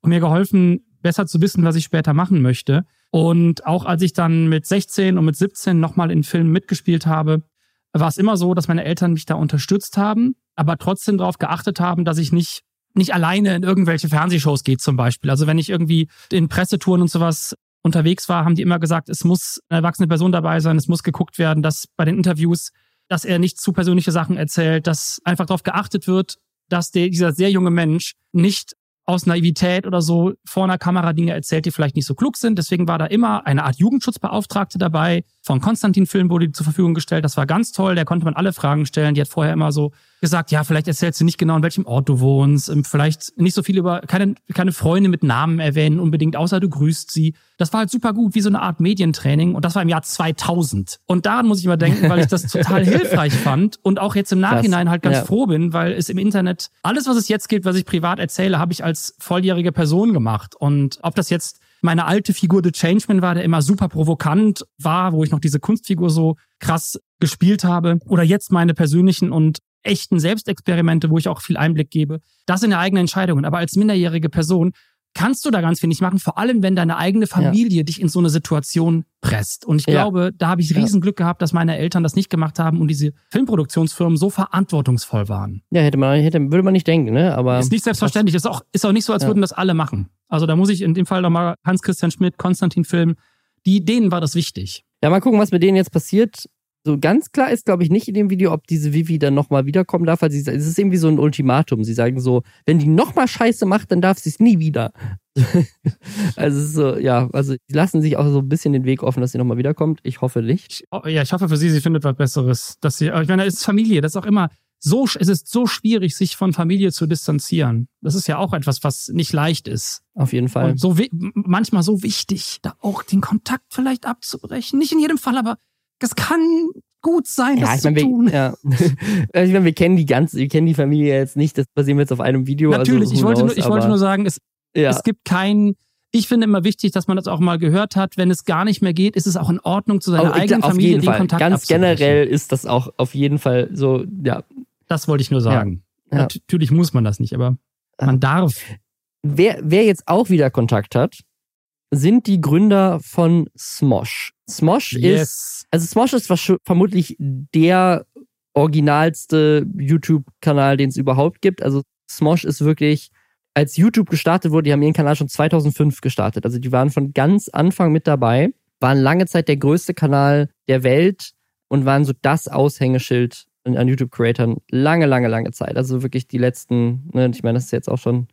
Und mir geholfen, besser zu wissen, was ich später machen möchte. Und auch als ich dann mit 16 und mit 17 nochmal in Filmen mitgespielt habe, war es immer so, dass meine Eltern mich da unterstützt haben, aber trotzdem darauf geachtet haben, dass ich nicht nicht alleine in irgendwelche Fernsehshows gehe zum Beispiel. Also wenn ich irgendwie in Pressetouren und sowas unterwegs war, haben die immer gesagt, es muss eine erwachsene Person dabei sein, es muss geguckt werden, dass bei den Interviews, dass er nicht zu persönliche Sachen erzählt, dass einfach darauf geachtet wird, dass der, dieser sehr junge Mensch nicht aus Naivität oder so vor einer Kamera Dinge erzählt, die vielleicht nicht so klug sind. Deswegen war da immer eine Art Jugendschutzbeauftragte dabei. Von Konstantin Film wurde die zur Verfügung gestellt. Das war ganz toll. Der konnte man alle Fragen stellen. Die hat vorher immer so gesagt, ja, vielleicht erzählst du nicht genau, in welchem Ort du wohnst. ähm, Vielleicht nicht so viel über, keine, keine Freunde mit Namen erwähnen unbedingt, außer du grüßt sie. Das war halt super gut, wie so eine Art Medientraining. Und das war im Jahr 2000. Und daran muss ich immer denken, weil ich das total hilfreich fand und auch jetzt im Nachhinein halt ganz
Ja.
froh bin, weil es im Internet, alles, was es jetzt gibt, was ich privat erzähle, habe ich als volljährige Person gemacht. Und ob das jetzt meine alte Figur The Changeman war, der immer super provokant war, wo ich noch diese Kunstfigur so krass gespielt habe, oder jetzt meine persönlichen und echten Selbstexperimente, wo ich auch viel Einblick gebe. Das sind ja eigene Entscheidungen. Aber als minderjährige Person kannst du da ganz viel nicht machen, vor allem wenn deine eigene Familie dich in so eine Situation presst. Und ich
Ja.
glaube, da habe ich
Ja.
riesen Glück gehabt, dass meine Eltern das nicht gemacht haben und diese Filmproduktionsfirmen so verantwortungsvoll waren.
Ja, hätte man, hätte, würde man nicht denken, ne? Aber
Ist nicht selbstverständlich. Ist auch, ist auch nicht so, als
Ja.
würden das alle machen. Also da muss ich in dem Fall nochmal Hans-Christian Schmidt, Konstantin Film, die, denen war das wichtig.
Ja, mal gucken, was mit denen jetzt passiert. So ganz klar ist, glaube ich, nicht in dem Video, ob diese Vivi dann nochmal wiederkommen darf. Also sie, es ist irgendwie so ein Ultimatum. Sie sagen so, wenn die nochmal Scheiße macht, dann darf sie es nie wieder. also es ist so, ja, also die lassen sich auch so ein bisschen den Weg offen, dass sie nochmal wiederkommt. Ich hoffe nicht.
Ich, oh, ja, ich hoffe für sie, sie findet was Besseres. Dass sie, ich meine, es ist Familie, das ist auch immer so, es ist so schwierig, sich von Familie zu distanzieren. Das ist ja auch etwas, was nicht leicht ist.
Auf jeden Fall.
Und so manchmal so wichtig, da auch den Kontakt vielleicht abzubrechen. Nicht in jedem Fall, aber das kann gut sein,
ja,
das
ich
zu
meine,
tun.
wir, ja. Also ich meine, wir kennen die ganze, wir kennen die Familie jetzt nicht, das basieren wir jetzt auf einem Video.
Natürlich,
also
ich wollte, nur, ich wollte nur sagen, es,
ja.
es gibt kein, Ich finde immer wichtig, dass man das auch mal gehört hat. Wenn es gar nicht mehr geht, ist es auch in Ordnung, zu seiner
ich
eigenen Familie den
Fall.
Kontakt
Ganz generell ist das auch auf jeden Fall so, ja.
Das wollte ich nur sagen.
Ja.
Natürlich muss man das nicht, aber man darf.
Wer, wer jetzt auch wieder Kontakt hat, sind die Gründer von Smosh. Smosh ist, also Smosh ist vermutlich der originalste YouTube-Kanal, den es überhaupt gibt. Also Smosh ist wirklich, als YouTube gestartet wurde, die haben ihren Kanal schon 2005 gestartet. Also die waren von ganz Anfang mit dabei, waren lange Zeit der größte Kanal der Welt und waren so das Aushängeschild an YouTube-Creatern lange, lange, lange Zeit. Also wirklich die letzten, ne, ich meine, das ist jetzt auch schon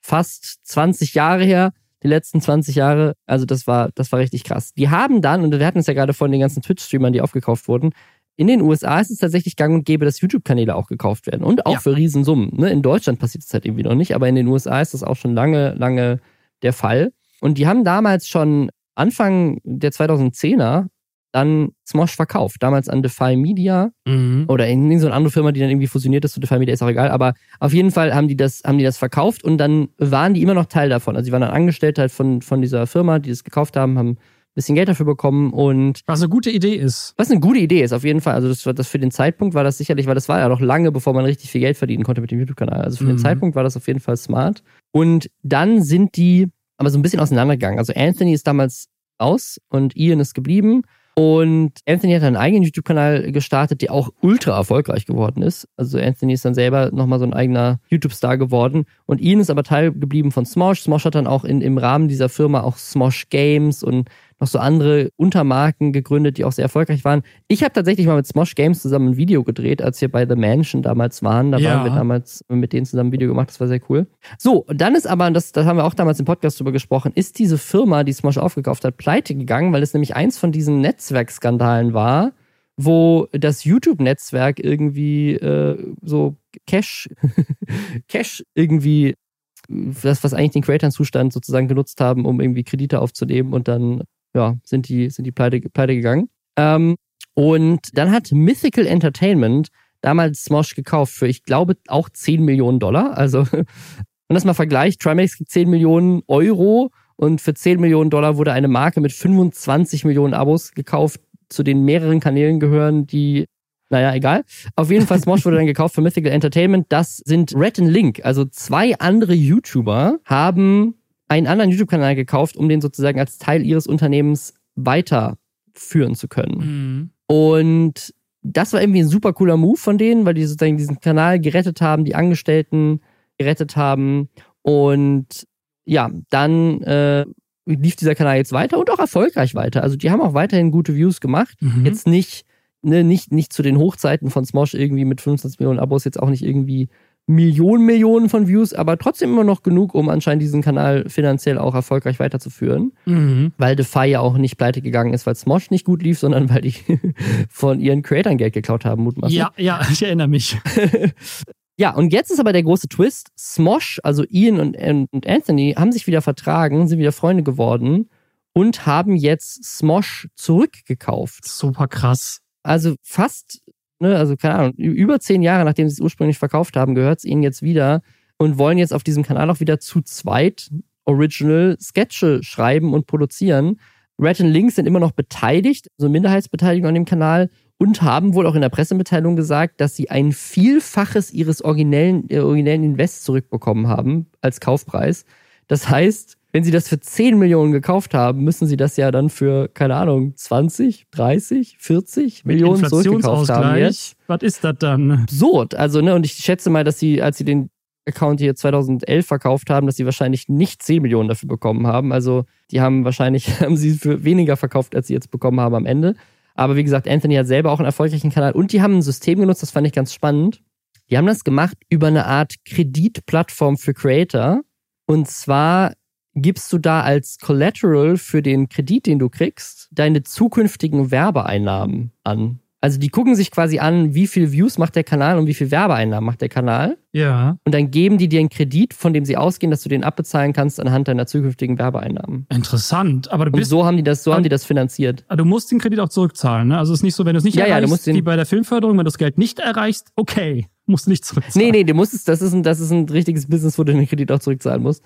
fast 20 Jahre her, die letzten 20 Jahre. Also das war, das war richtig krass. Die haben dann, und wir hatten es ja gerade von den ganzen Twitch-Streamern, die aufgekauft wurden, in den USA ist es tatsächlich gang und gäbe, dass YouTube-Kanäle auch gekauft werden. Und auch
Ja.
für Riesensummen. Ne? In Deutschland passiert es halt irgendwie noch nicht, aber in den USA ist das auch schon lange, lange der Fall. Und die haben damals schon Anfang der 2010er dann Smosh verkauft. Damals an Defy Media
Mhm.
oder in, so eine andere Firma, die dann irgendwie fusioniert ist zu Defy Media, ist auch egal. Aber auf jeden Fall haben die das, haben die das verkauft und dann waren die immer noch Teil davon. Also die waren dann Angestellte halt von, von dieser Firma, die das gekauft haben, haben ein bisschen Geld dafür bekommen und
Was eine gute Idee ist.
was eine gute Idee ist, auf jeden Fall. Also das, das für den Zeitpunkt war das sicherlich, weil das war ja noch lange, bevor man richtig viel Geld verdienen konnte mit dem YouTube-Kanal. Also für den
Mhm.
Zeitpunkt war das auf jeden Fall smart. Und dann sind die aber so ein bisschen auseinandergegangen. Also Anthony ist damals raus und Ian ist geblieben. Und Anthony hat einen eigenen YouTube-Kanal gestartet, der auch ultra erfolgreich geworden ist. Also Anthony ist dann selber nochmal so ein eigener YouTube-Star geworden. Und Ian ist aber Teil geblieben von Smosh. Smosh hat dann auch in, im Rahmen dieser Firma auch Smosh Games und noch so andere Untermarken gegründet, die auch sehr erfolgreich waren. Ich habe tatsächlich mal mit Smosh Games zusammen ein Video gedreht, als wir bei The Mansion damals waren. Da
Ja.
waren wir damals mit denen zusammen ein Video gemacht, das war sehr cool. So, und dann ist aber, das, das haben wir auch damals im Podcast drüber gesprochen, ist diese Firma, die Smosh aufgekauft hat, pleite gegangen, weil es nämlich eins von diesen Netzwerkskandalen war, wo das YouTube-Netzwerk irgendwie äh, so Cash, Cash irgendwie das, was eigentlich den Creators Zustand sozusagen genutzt haben, um irgendwie Kredite aufzunehmen und dann, ja, sind die, sind die pleite, pleite gegangen. Ähm, und dann hat Mythical Entertainment damals Smosh gekauft für, ich glaube, auch 10 Millionen Dollar. Also, wenn das mal vergleicht, Trimax kriegt 10 Millionen Euro und für 10 Millionen Dollar wurde eine Marke mit 25 Millionen Abos gekauft, zu den mehreren Kanälen gehören, die naja, egal. Auf jeden Fall, Smosh wurde dann gekauft für Mythical Entertainment. Das sind Red and Link. Also zwei andere YouTuber haben einen anderen YouTube-Kanal gekauft, um den sozusagen als Teil ihres Unternehmens weiterführen zu können.
Mhm.
Und das war irgendwie ein super cooler Move von denen, weil die sozusagen diesen Kanal gerettet haben, die Angestellten gerettet haben. Und ja, dann äh, lief dieser Kanal jetzt weiter und auch erfolgreich weiter. Also die haben auch weiterhin gute Views gemacht.
Mhm.
Jetzt nicht, ne, nicht, nicht zu den Hochzeiten von Smosh irgendwie mit 25 Millionen Abos, jetzt auch nicht irgendwie Millionen, Millionen von Views, aber trotzdem immer noch genug, um anscheinend diesen Kanal finanziell auch erfolgreich weiterzuführen.
Mhm.
Weil Defy ja auch nicht pleite gegangen ist, weil Smosh nicht gut lief, sondern weil die von ihren Creatoren Geld geklaut haben, mutmaßlich.
Ja, ja, ich erinnere mich.
Ja, und jetzt ist aber der große Twist. Smosh, also Ian und, und Anthony, haben sich wieder vertragen, sind wieder Freunde geworden und haben jetzt Smosh zurückgekauft.
Super krass.
Also fast, ne, also keine Ahnung, über zehn Jahre, nachdem sie es ursprünglich verkauft haben, gehört es ihnen jetzt wieder und wollen jetzt auf diesem Kanal auch wieder zu zweit Original Sketche schreiben und produzieren. Red and Link sind immer noch beteiligt, so Minderheitsbeteiligung an dem Kanal und haben wohl auch in der Pressemitteilung gesagt, dass sie ein Vielfaches ihres originellen, äh, originellen Invest zurückbekommen haben als Kaufpreis. Das heißt, wenn sie das für 10 Millionen gekauft haben, müssen sie das ja dann für, keine Ahnung, 20, 30, 40 Millionen zurückgekauft haben jetzt.
Was ist das dann?
Absurd. Also, ne, und ich schätze mal, dass sie, als sie den Account hier 2011 verkauft haben, dass sie wahrscheinlich nicht 10 Millionen dafür bekommen haben. Also, die haben wahrscheinlich, haben sie für weniger verkauft, als sie jetzt bekommen haben am Ende. Aber wie gesagt, Anthony hat selber auch einen erfolgreichen Kanal und die haben ein System genutzt, das fand ich ganz spannend. Die haben das gemacht über eine Art Kreditplattform für Creator. Und zwar gibst du da als Collateral für den Kredit, den du kriegst, deine zukünftigen Werbeeinnahmen an. Also die gucken sich quasi an, wie viel Views macht der Kanal und wie viel Werbeeinnahmen macht der Kanal.
Ja,
Und dann geben die dir einen Kredit, von dem sie ausgehen, dass du den abbezahlen kannst anhand deiner zukünftigen Werbeeinnahmen.
interessant. Aber du
Und
bist
so haben die das, so haben die das finanziert.
Ah, Du musst den Kredit auch zurückzahlen, ne? Also es ist nicht so, wenn du es nicht
Ja, ja, du
erreichst,
musst den-
wie bei der Filmförderung, wenn du das Geld nicht erreichst, okay, musst du nicht zurückzahlen.
Nee, nee, du musst es, das ist ein, das ist ein richtiges Business, wo du den Kredit auch zurückzahlen musst.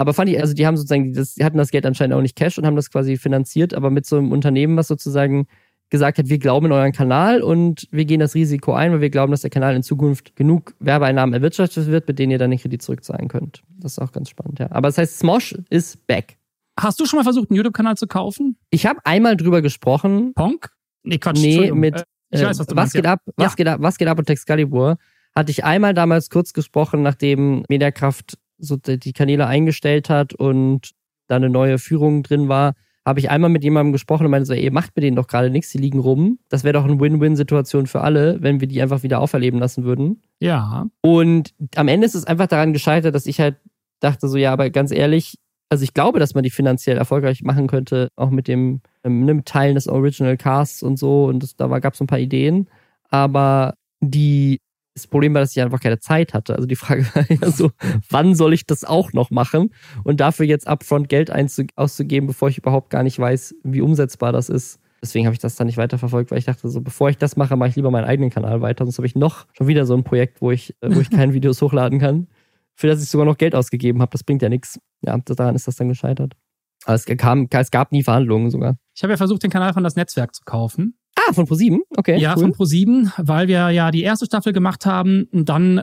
Aber fand ich, also die haben sozusagen, das, die hatten das Geld anscheinend auch nicht Cash und haben das quasi finanziert, aber mit so einem Unternehmen, was sozusagen gesagt hat, wir glauben in euren Kanal und wir gehen das Risiko ein, weil wir glauben, dass der Kanal in Zukunft genug Werbeeinnahmen erwirtschaftet wird, mit denen ihr dann den Kredit zurückzahlen könnt. Das ist auch ganz spannend, ja. Aber das heißt, Smosh ist back.
Hast du schon mal versucht, einen YouTube-Kanal zu kaufen?
Ich habe einmal drüber gesprochen.
Ponk? Nee, Quatsch.
Nee, mit
Äh, ich weiß, was du
was
meinst,
geht
ja.
ab, was
Ja.
geht ab, was geht ab und Excalibur hatte ich einmal damals kurz gesprochen, nachdem Mediakraft so die Kanäle eingestellt hat und da eine neue Führung drin war, habe ich einmal mit jemandem gesprochen und meinte so, ey, macht mit denen doch gerade nichts, die liegen rum. Das wäre doch eine Win-Win-Situation für alle, wenn wir die einfach wieder auferleben lassen würden.
Ja.
Und am Ende ist es einfach daran gescheitert, dass ich halt dachte so, ja, aber ganz ehrlich, also ich glaube, dass man die finanziell erfolgreich machen könnte, auch mit dem ähm, ne, mit Teilen des Original Casts und so. Und das, da gab es ein paar Ideen. Aber die, das Problem war, dass ich einfach keine Zeit hatte. Also die Frage war ja so, wann soll ich das auch noch machen? Und dafür jetzt upfront Geld auszugeben, bevor ich überhaupt gar nicht weiß, wie umsetzbar das ist. Deswegen habe ich das dann nicht weiterverfolgt, weil ich dachte, so bevor ich das mache, mache ich lieber meinen eigenen Kanal weiter. Sonst habe ich noch schon wieder so ein Projekt, wo ich, äh, wo ich keine Videos hochladen kann, für das ich sogar noch Geld ausgegeben habe. Das bringt ja nichts. Ja, daran ist das dann gescheitert. Aber es, kam, es gab nie Verhandlungen sogar.
Ich habe ja versucht, den Kanal von das Netzwerk zu kaufen.
Ah, von ProSieben? Okay.
ja,
cool.
von Pro7, weil wir ja die erste Staffel gemacht haben und dann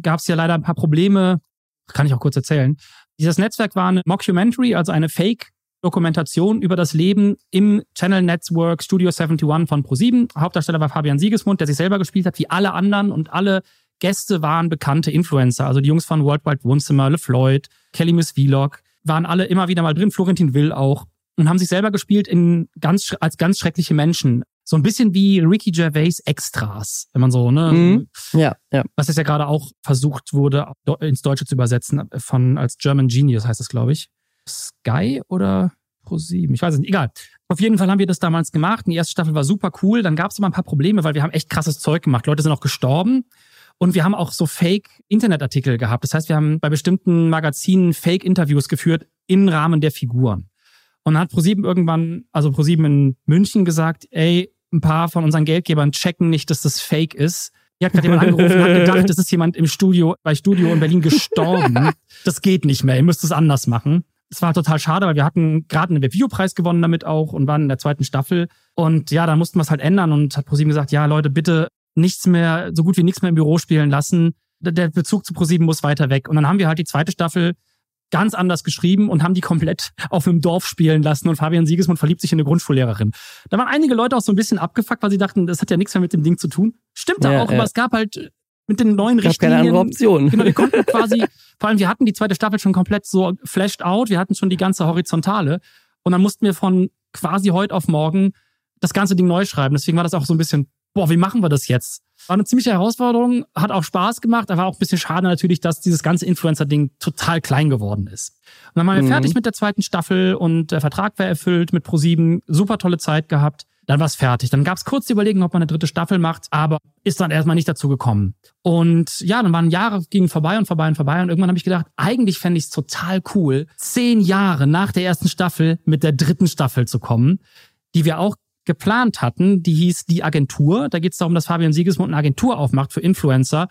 gab es ja leider ein paar Probleme. Kann ich auch kurz erzählen. Dieses Netzwerk war eine Mockumentary, also eine Fake-Dokumentation über das Leben im Channel Network Studio 71 von Pro7. Hauptdarsteller war Fabian Siegesmund, der sich selber gespielt hat, wie alle anderen und alle Gäste waren bekannte Influencer. Also die Jungs von Worldwide Wohnzimmer, LeFloid, Kelly Miss Vlog, waren alle immer wieder mal drin, Florentin Will auch und haben sich selber gespielt in ganz, als ganz schreckliche Menschen. So ein bisschen wie Ricky Gervais Extras, wenn man so, ne?
Mhm. Ja, ja.
Was jetzt ja gerade auch versucht wurde, ins Deutsche zu übersetzen, von als German Genius heißt es, glaube ich. Sky oder Pro7? Ich weiß es nicht. Egal. Auf jeden Fall haben wir das damals gemacht. Die erste Staffel war super cool. Dann gab es aber ein paar Probleme, weil wir haben echt krasses Zeug gemacht. Leute sind auch gestorben. Und wir haben auch so Fake-Internetartikel gehabt. Das heißt, wir haben bei bestimmten Magazinen Fake-Interviews geführt im Rahmen der Figuren. Und dann hat ProSieben irgendwann, also ProSieben in München gesagt, ey, ein paar von unseren Geldgebern checken nicht, dass das Fake ist. Hier hat gerade jemand angerufen und hat gedacht, das ist jemand im Studio, bei Studio in Berlin gestorben. Das geht nicht mehr, ihr müsst es anders machen. Es war total schade, weil wir hatten gerade einen Webvideopreis gewonnen damit auch und waren in der zweiten Staffel. Und ja, da mussten wir es halt ändern und hat ProSieben gesagt, ja Leute, bitte nichts mehr, so gut wie nichts mehr im Büro spielen lassen. Der Bezug zu ProSieben muss weiter weg. Und dann haben wir halt die zweite Staffel ganz anders geschrieben und haben die komplett auf einem Dorf spielen lassen und Fabian Siegesmund verliebt sich in eine Grundschullehrerin. Da waren einige Leute auch so ein bisschen abgefuckt, weil sie dachten, das hat ja nichts mehr mit dem Ding zu tun. Stimmt da
Ja,
auch,
ja.
aber es gab halt mit den neuen
Ich habe keine andere
Richtlinien.
Option.
Genau, wir konnten quasi, vor allem wir hatten die zweite Staffel schon komplett so flashed out, wir hatten schon die ganze Horizontale und dann mussten wir von quasi heute auf morgen das ganze Ding neu schreiben. Deswegen war das auch so ein bisschen, boah, wie machen wir das jetzt? War eine ziemliche Herausforderung, hat auch Spaß gemacht, aber auch ein bisschen schade natürlich, dass dieses ganze Influencer-Ding total klein geworden ist. Und dann waren wir
Mhm.
fertig mit der zweiten Staffel und der Vertrag war erfüllt mit ProSieben, super tolle Zeit gehabt. Dann war es fertig. Dann gab es kurz die Überlegung, ob man eine dritte Staffel macht, aber ist dann erstmal nicht dazu gekommen. Und ja, dann waren Jahre, gingen vorbei und vorbei und vorbei. Und irgendwann habe ich gedacht, eigentlich fände ich es total cool, zehn Jahre nach der ersten Staffel mit der dritten Staffel zu kommen, die wir auch geplant hatten. Die hieß Die Agentur. Da geht es darum, dass Fabian Siegesmund eine Agentur aufmacht für Influencer.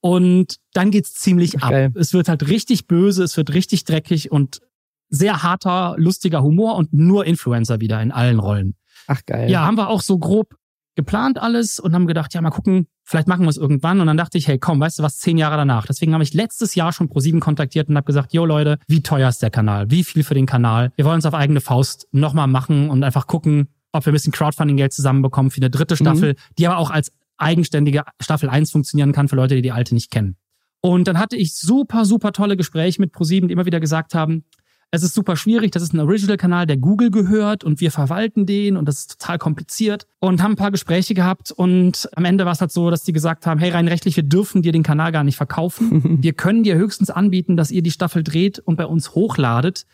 Und dann geht's ziemlich ab. Es wird halt richtig böse, es wird richtig dreckig und sehr harter, lustiger Humor und nur Influencer wieder in allen Rollen.
Ach geil.
Ja, haben wir auch so grob geplant alles und haben gedacht, ja, mal gucken, vielleicht machen wir es irgendwann. Und dann dachte ich, hey, komm, weißt du was, zehn Jahre danach. Deswegen habe ich letztes Jahr schon Pro7 kontaktiert und habe gesagt, yo Leute, wie teuer ist der Kanal? Wie viel für den Kanal? Wir wollen es auf eigene Faust nochmal machen und einfach gucken, ob wir ein bisschen Crowdfunding-Geld zusammenbekommen für eine dritte Staffel, die aber auch als eigenständige Staffel 1 funktionieren kann für Leute, die die alte nicht kennen. Und dann hatte ich super, super tolle Gespräche mit ProSieben, die immer wieder gesagt haben, es ist super schwierig, das ist ein Original-Kanal, der Google gehört und wir verwalten den und das ist total kompliziert und haben ein paar Gespräche gehabt und am Ende war es halt so, dass die gesagt haben, hey, rein rechtlich, wir dürfen dir den Kanal gar nicht verkaufen. wir können dir höchstens anbieten, dass ihr die Staffel dreht und bei uns hochladet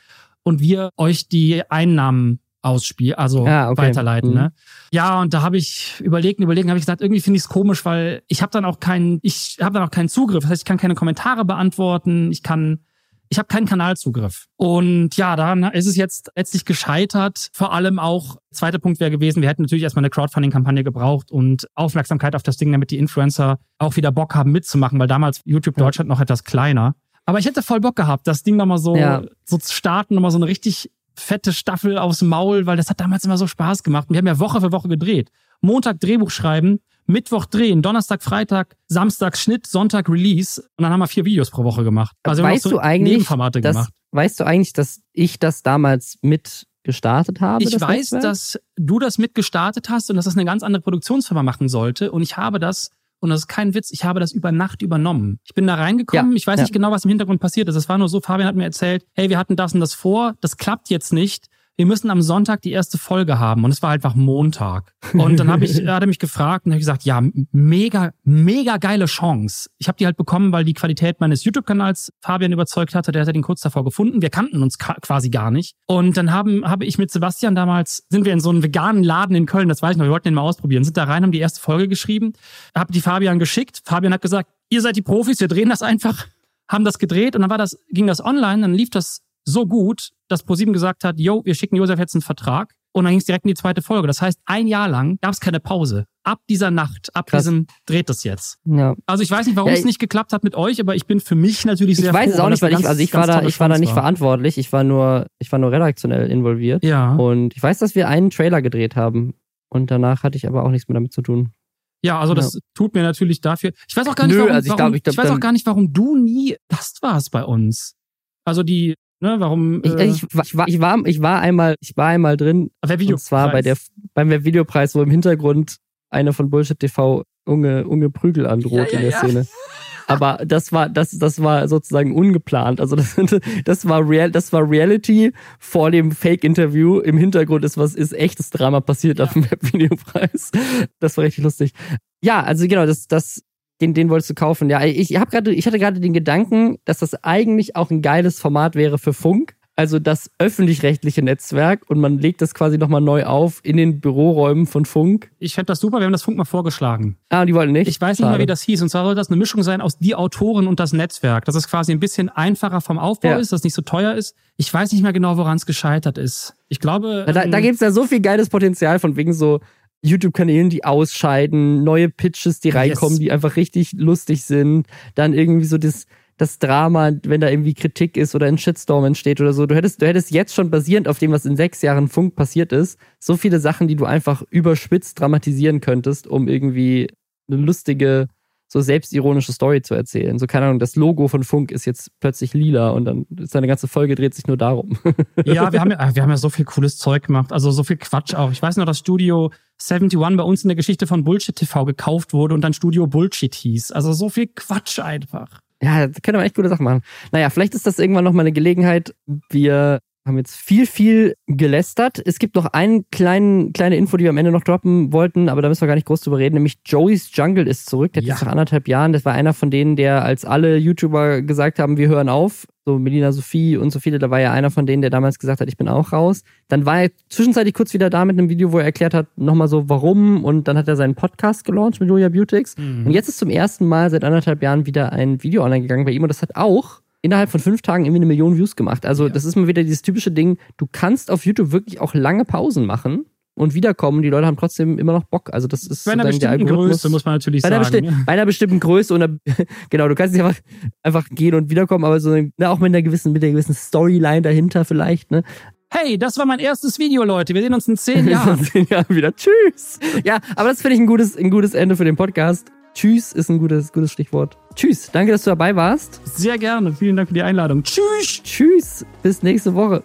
und wir euch die Einnahmen ausspielen, also
Ah, okay.
weiterleiten.
Mhm.
Ne? Ja, und da habe ich überlegt, und überlegt, habe ich gesagt, irgendwie finde ich es komisch, weil ich habe dann auch keinen, ich habe dann auch keinen Zugriff. Das heißt, ich kann keine Kommentare beantworten, ich kann, ich habe keinen Kanalzugriff. Und ja, daran ist es jetzt letztlich gescheitert. Vor allem auch, zweiter Punkt wäre gewesen, wir hätten natürlich erstmal eine Crowdfunding-Kampagne gebraucht und Aufmerksamkeit auf das Ding, damit die Influencer auch wieder Bock haben mitzumachen, weil damals YouTube Deutschland noch etwas kleiner. Aber ich hätte voll Bock gehabt, das Ding nochmal so,
Ja.
so zu starten, nochmal so eine richtig fette Staffel aufs Maul, weil das hat damals immer so Spaß gemacht. Wir haben ja Woche für Woche gedreht. Montag Drehbuch schreiben, Mittwoch drehen, Donnerstag, Freitag, Samstag Schnitt, Sonntag Release. Und dann haben wir vier Videos pro Woche gemacht. Also
weißt
so
du eigentlich,
Nebenformate
dass,
gemacht.
weißt du eigentlich, dass ich das damals mit gestartet habe?
Ich
das
weiß,
Netzwerk?
dass du das mit gestartet hast und dass das eine ganz andere Produktionsfirma machen sollte. Und ich habe das, und das ist kein Witz, ich habe das über Nacht übernommen. Ich bin da reingekommen,
Ja,
ich weiß
ja.
nicht genau, was im Hintergrund passiert ist. Es war nur so, Fabian hat mir erzählt, hey, wir hatten das und das vor, das klappt jetzt nicht. Wir müssen am Sonntag die erste Folge haben. Und es war einfach Montag. Und dann habe ich, er hat er mich gefragt und habe gesagt, ja, mega, mega geile Chance. Ich habe die halt bekommen, weil die Qualität meines YouTube-Kanals Fabian überzeugt hatte. Der hatte den kurz davor gefunden. Wir kannten uns quasi gar nicht. Und dann haben, habe ich mit Sebastian damals, sind wir in so einem veganen Laden in Köln, das weiß ich noch, wir wollten den mal ausprobieren, sind da rein, haben die erste Folge geschrieben, habe die Fabian geschickt. Fabian hat gesagt, ihr seid die Profis, wir drehen das einfach, haben das gedreht und dann war das, ging das online, dann lief das so gut, dass ProSieben gesagt hat, yo, wir schicken Josef jetzt einen Vertrag. Und dann ging es direkt in die zweite Folge. Das heißt, ein Jahr lang gab es keine Pause. Ab dieser Nacht, ab
Krass.
diesem dreht es jetzt.
ja.
Also ich weiß nicht, warum
Ja,
es
ich-
nicht geklappt hat mit euch, aber ich bin für mich natürlich sehr
Ich weiß
froh,
es auch nicht, weil ich, also ich war da, ich war da nicht verantwortlich. Ich war nur, ich war nur redaktionell involviert.
Ja.
Und ich weiß, dass wir einen Trailer gedreht haben. Und danach hatte ich aber auch nichts mehr damit zu tun.
Ja, also das tut mir natürlich dafür. Ich weiß auch gar nicht,
Nö,
warum,
also ich
warum
glaub, ich glaub,
weiß auch gar nicht, warum du nie Gast warst bei uns. Also die, ne, warum
Ich,
äh,
ich, war- ich, war, ich, war, ich war einmal, ich war einmal drin. Und zwar bei der, beim Videopreis, wo im Hintergrund eine von Bullshit TV Unge, Unge Prügel androht
Ja, ja,
in der
ja.
Szene. Aber das war, das, das war sozusagen ungeplant. Also das, das war real, das war Reality vor dem Fake-Interview. Im Hintergrund ist was, ist echtes Drama passiert auf dem Webvideopreis. Das war richtig lustig. Ja, also genau, das, das, den, den wolltest du kaufen. Ja, ich habe gerade, ich hatte gerade den Gedanken, dass das eigentlich auch ein geiles Format wäre für Funk. Also das öffentlich-rechtliche Netzwerk und man legt das quasi nochmal neu auf in den Büroräumen von Funk.
Ich fände das super, wir haben das Funk mal vorgeschlagen.
Ah, die wollten nicht.
Ich weiß nicht
Schade.
mehr, wie das hieß. Und zwar soll das eine Mischung sein aus die Autoren und das Netzwerk. Dass es quasi ein bisschen einfacher vom Aufbau
Ja.
ist, dass es nicht so teuer ist. Ich weiß nicht mehr genau, woran es gescheitert ist. Ich glaube.
Da, da
ähm,
gibt's ja so viel geiles Potenzial von wegen so YouTube-Kanälen, die ausscheiden, neue Pitches, die reinkommen,
Yes.
die einfach richtig lustig sind. Dann irgendwie so das, das Drama, wenn da irgendwie Kritik ist oder ein Shitstorm entsteht oder so. Du hättest, du hättest jetzt schon basierend auf dem, was in sechs Jahren Funk passiert ist, so viele Sachen, die du einfach überspitzt dramatisieren könntest, um irgendwie eine lustige, so selbstironische Story zu erzählen. So, keine Ahnung, das Logo von Funk ist jetzt plötzlich lila und dann ist deine ganze Folge dreht sich nur darum.
Ja, wir haben ja, wir haben ja so viel cooles Zeug gemacht. Also so viel Quatsch auch. Ich weiß noch, dass Studio 71 bei uns in der Geschichte von Bullshit TV gekauft wurde und dann Studio Bullshit hieß. Also so viel Quatsch einfach.
Ja, da könnte man echt gute Sachen machen. Naja, vielleicht ist das irgendwann noch mal eine Gelegenheit. Wir haben jetzt viel, viel gelästert. Es gibt noch eine kleinen, kleine Info, die wir am Ende noch droppen wollten, aber da müssen wir gar nicht groß drüber reden, nämlich Joey's Jungle ist zurück. Der
Ja.
jetzt nach anderthalb Jahren, das war einer von denen, der als alle YouTuber gesagt haben, wir hören auf, so Melina Sophie und so viele, da war ja einer von denen, der damals gesagt hat, ich bin auch raus. Dann war er zwischenzeitlich kurz wieder da mit einem Video, wo er erklärt hat, nochmal so warum und dann hat er seinen Podcast gelauncht mit Julia Beautix. Und jetzt ist zum ersten Mal seit anderthalb Jahren wieder ein Video online gegangen bei ihm und das hat auch innerhalb von fünf Tagen irgendwie eine Million Views gemacht. Also das ist mal wieder dieses typische Ding, du kannst auf YouTube wirklich auch lange Pausen machen und wiederkommen. Die Leute haben trotzdem immer noch Bock. Also das ist
Bei einer bestimmten. Größe muss man natürlich
bei, einer
sagen.
besti- bei einer bestimmten Größe und einer, genau, du kannst nicht einfach, einfach gehen und wiederkommen, aber so ne, auch mit einer gewissen, mit einer gewissen Storyline dahinter vielleicht, ne?
Hey, das war mein erstes Video, Leute. Wir sehen uns in zehn Jahren.
In zehn Jahren wieder. Tschüss. Ja, aber das finde ich ein gutes, ein gutes Ende für den Podcast. Tschüss ist ein gutes, gutes Stichwort. Tschüss. Danke, dass du dabei warst.
Sehr gerne. Vielen Dank für die Einladung. Tschüss.
Tschüss. Bis nächste Woche.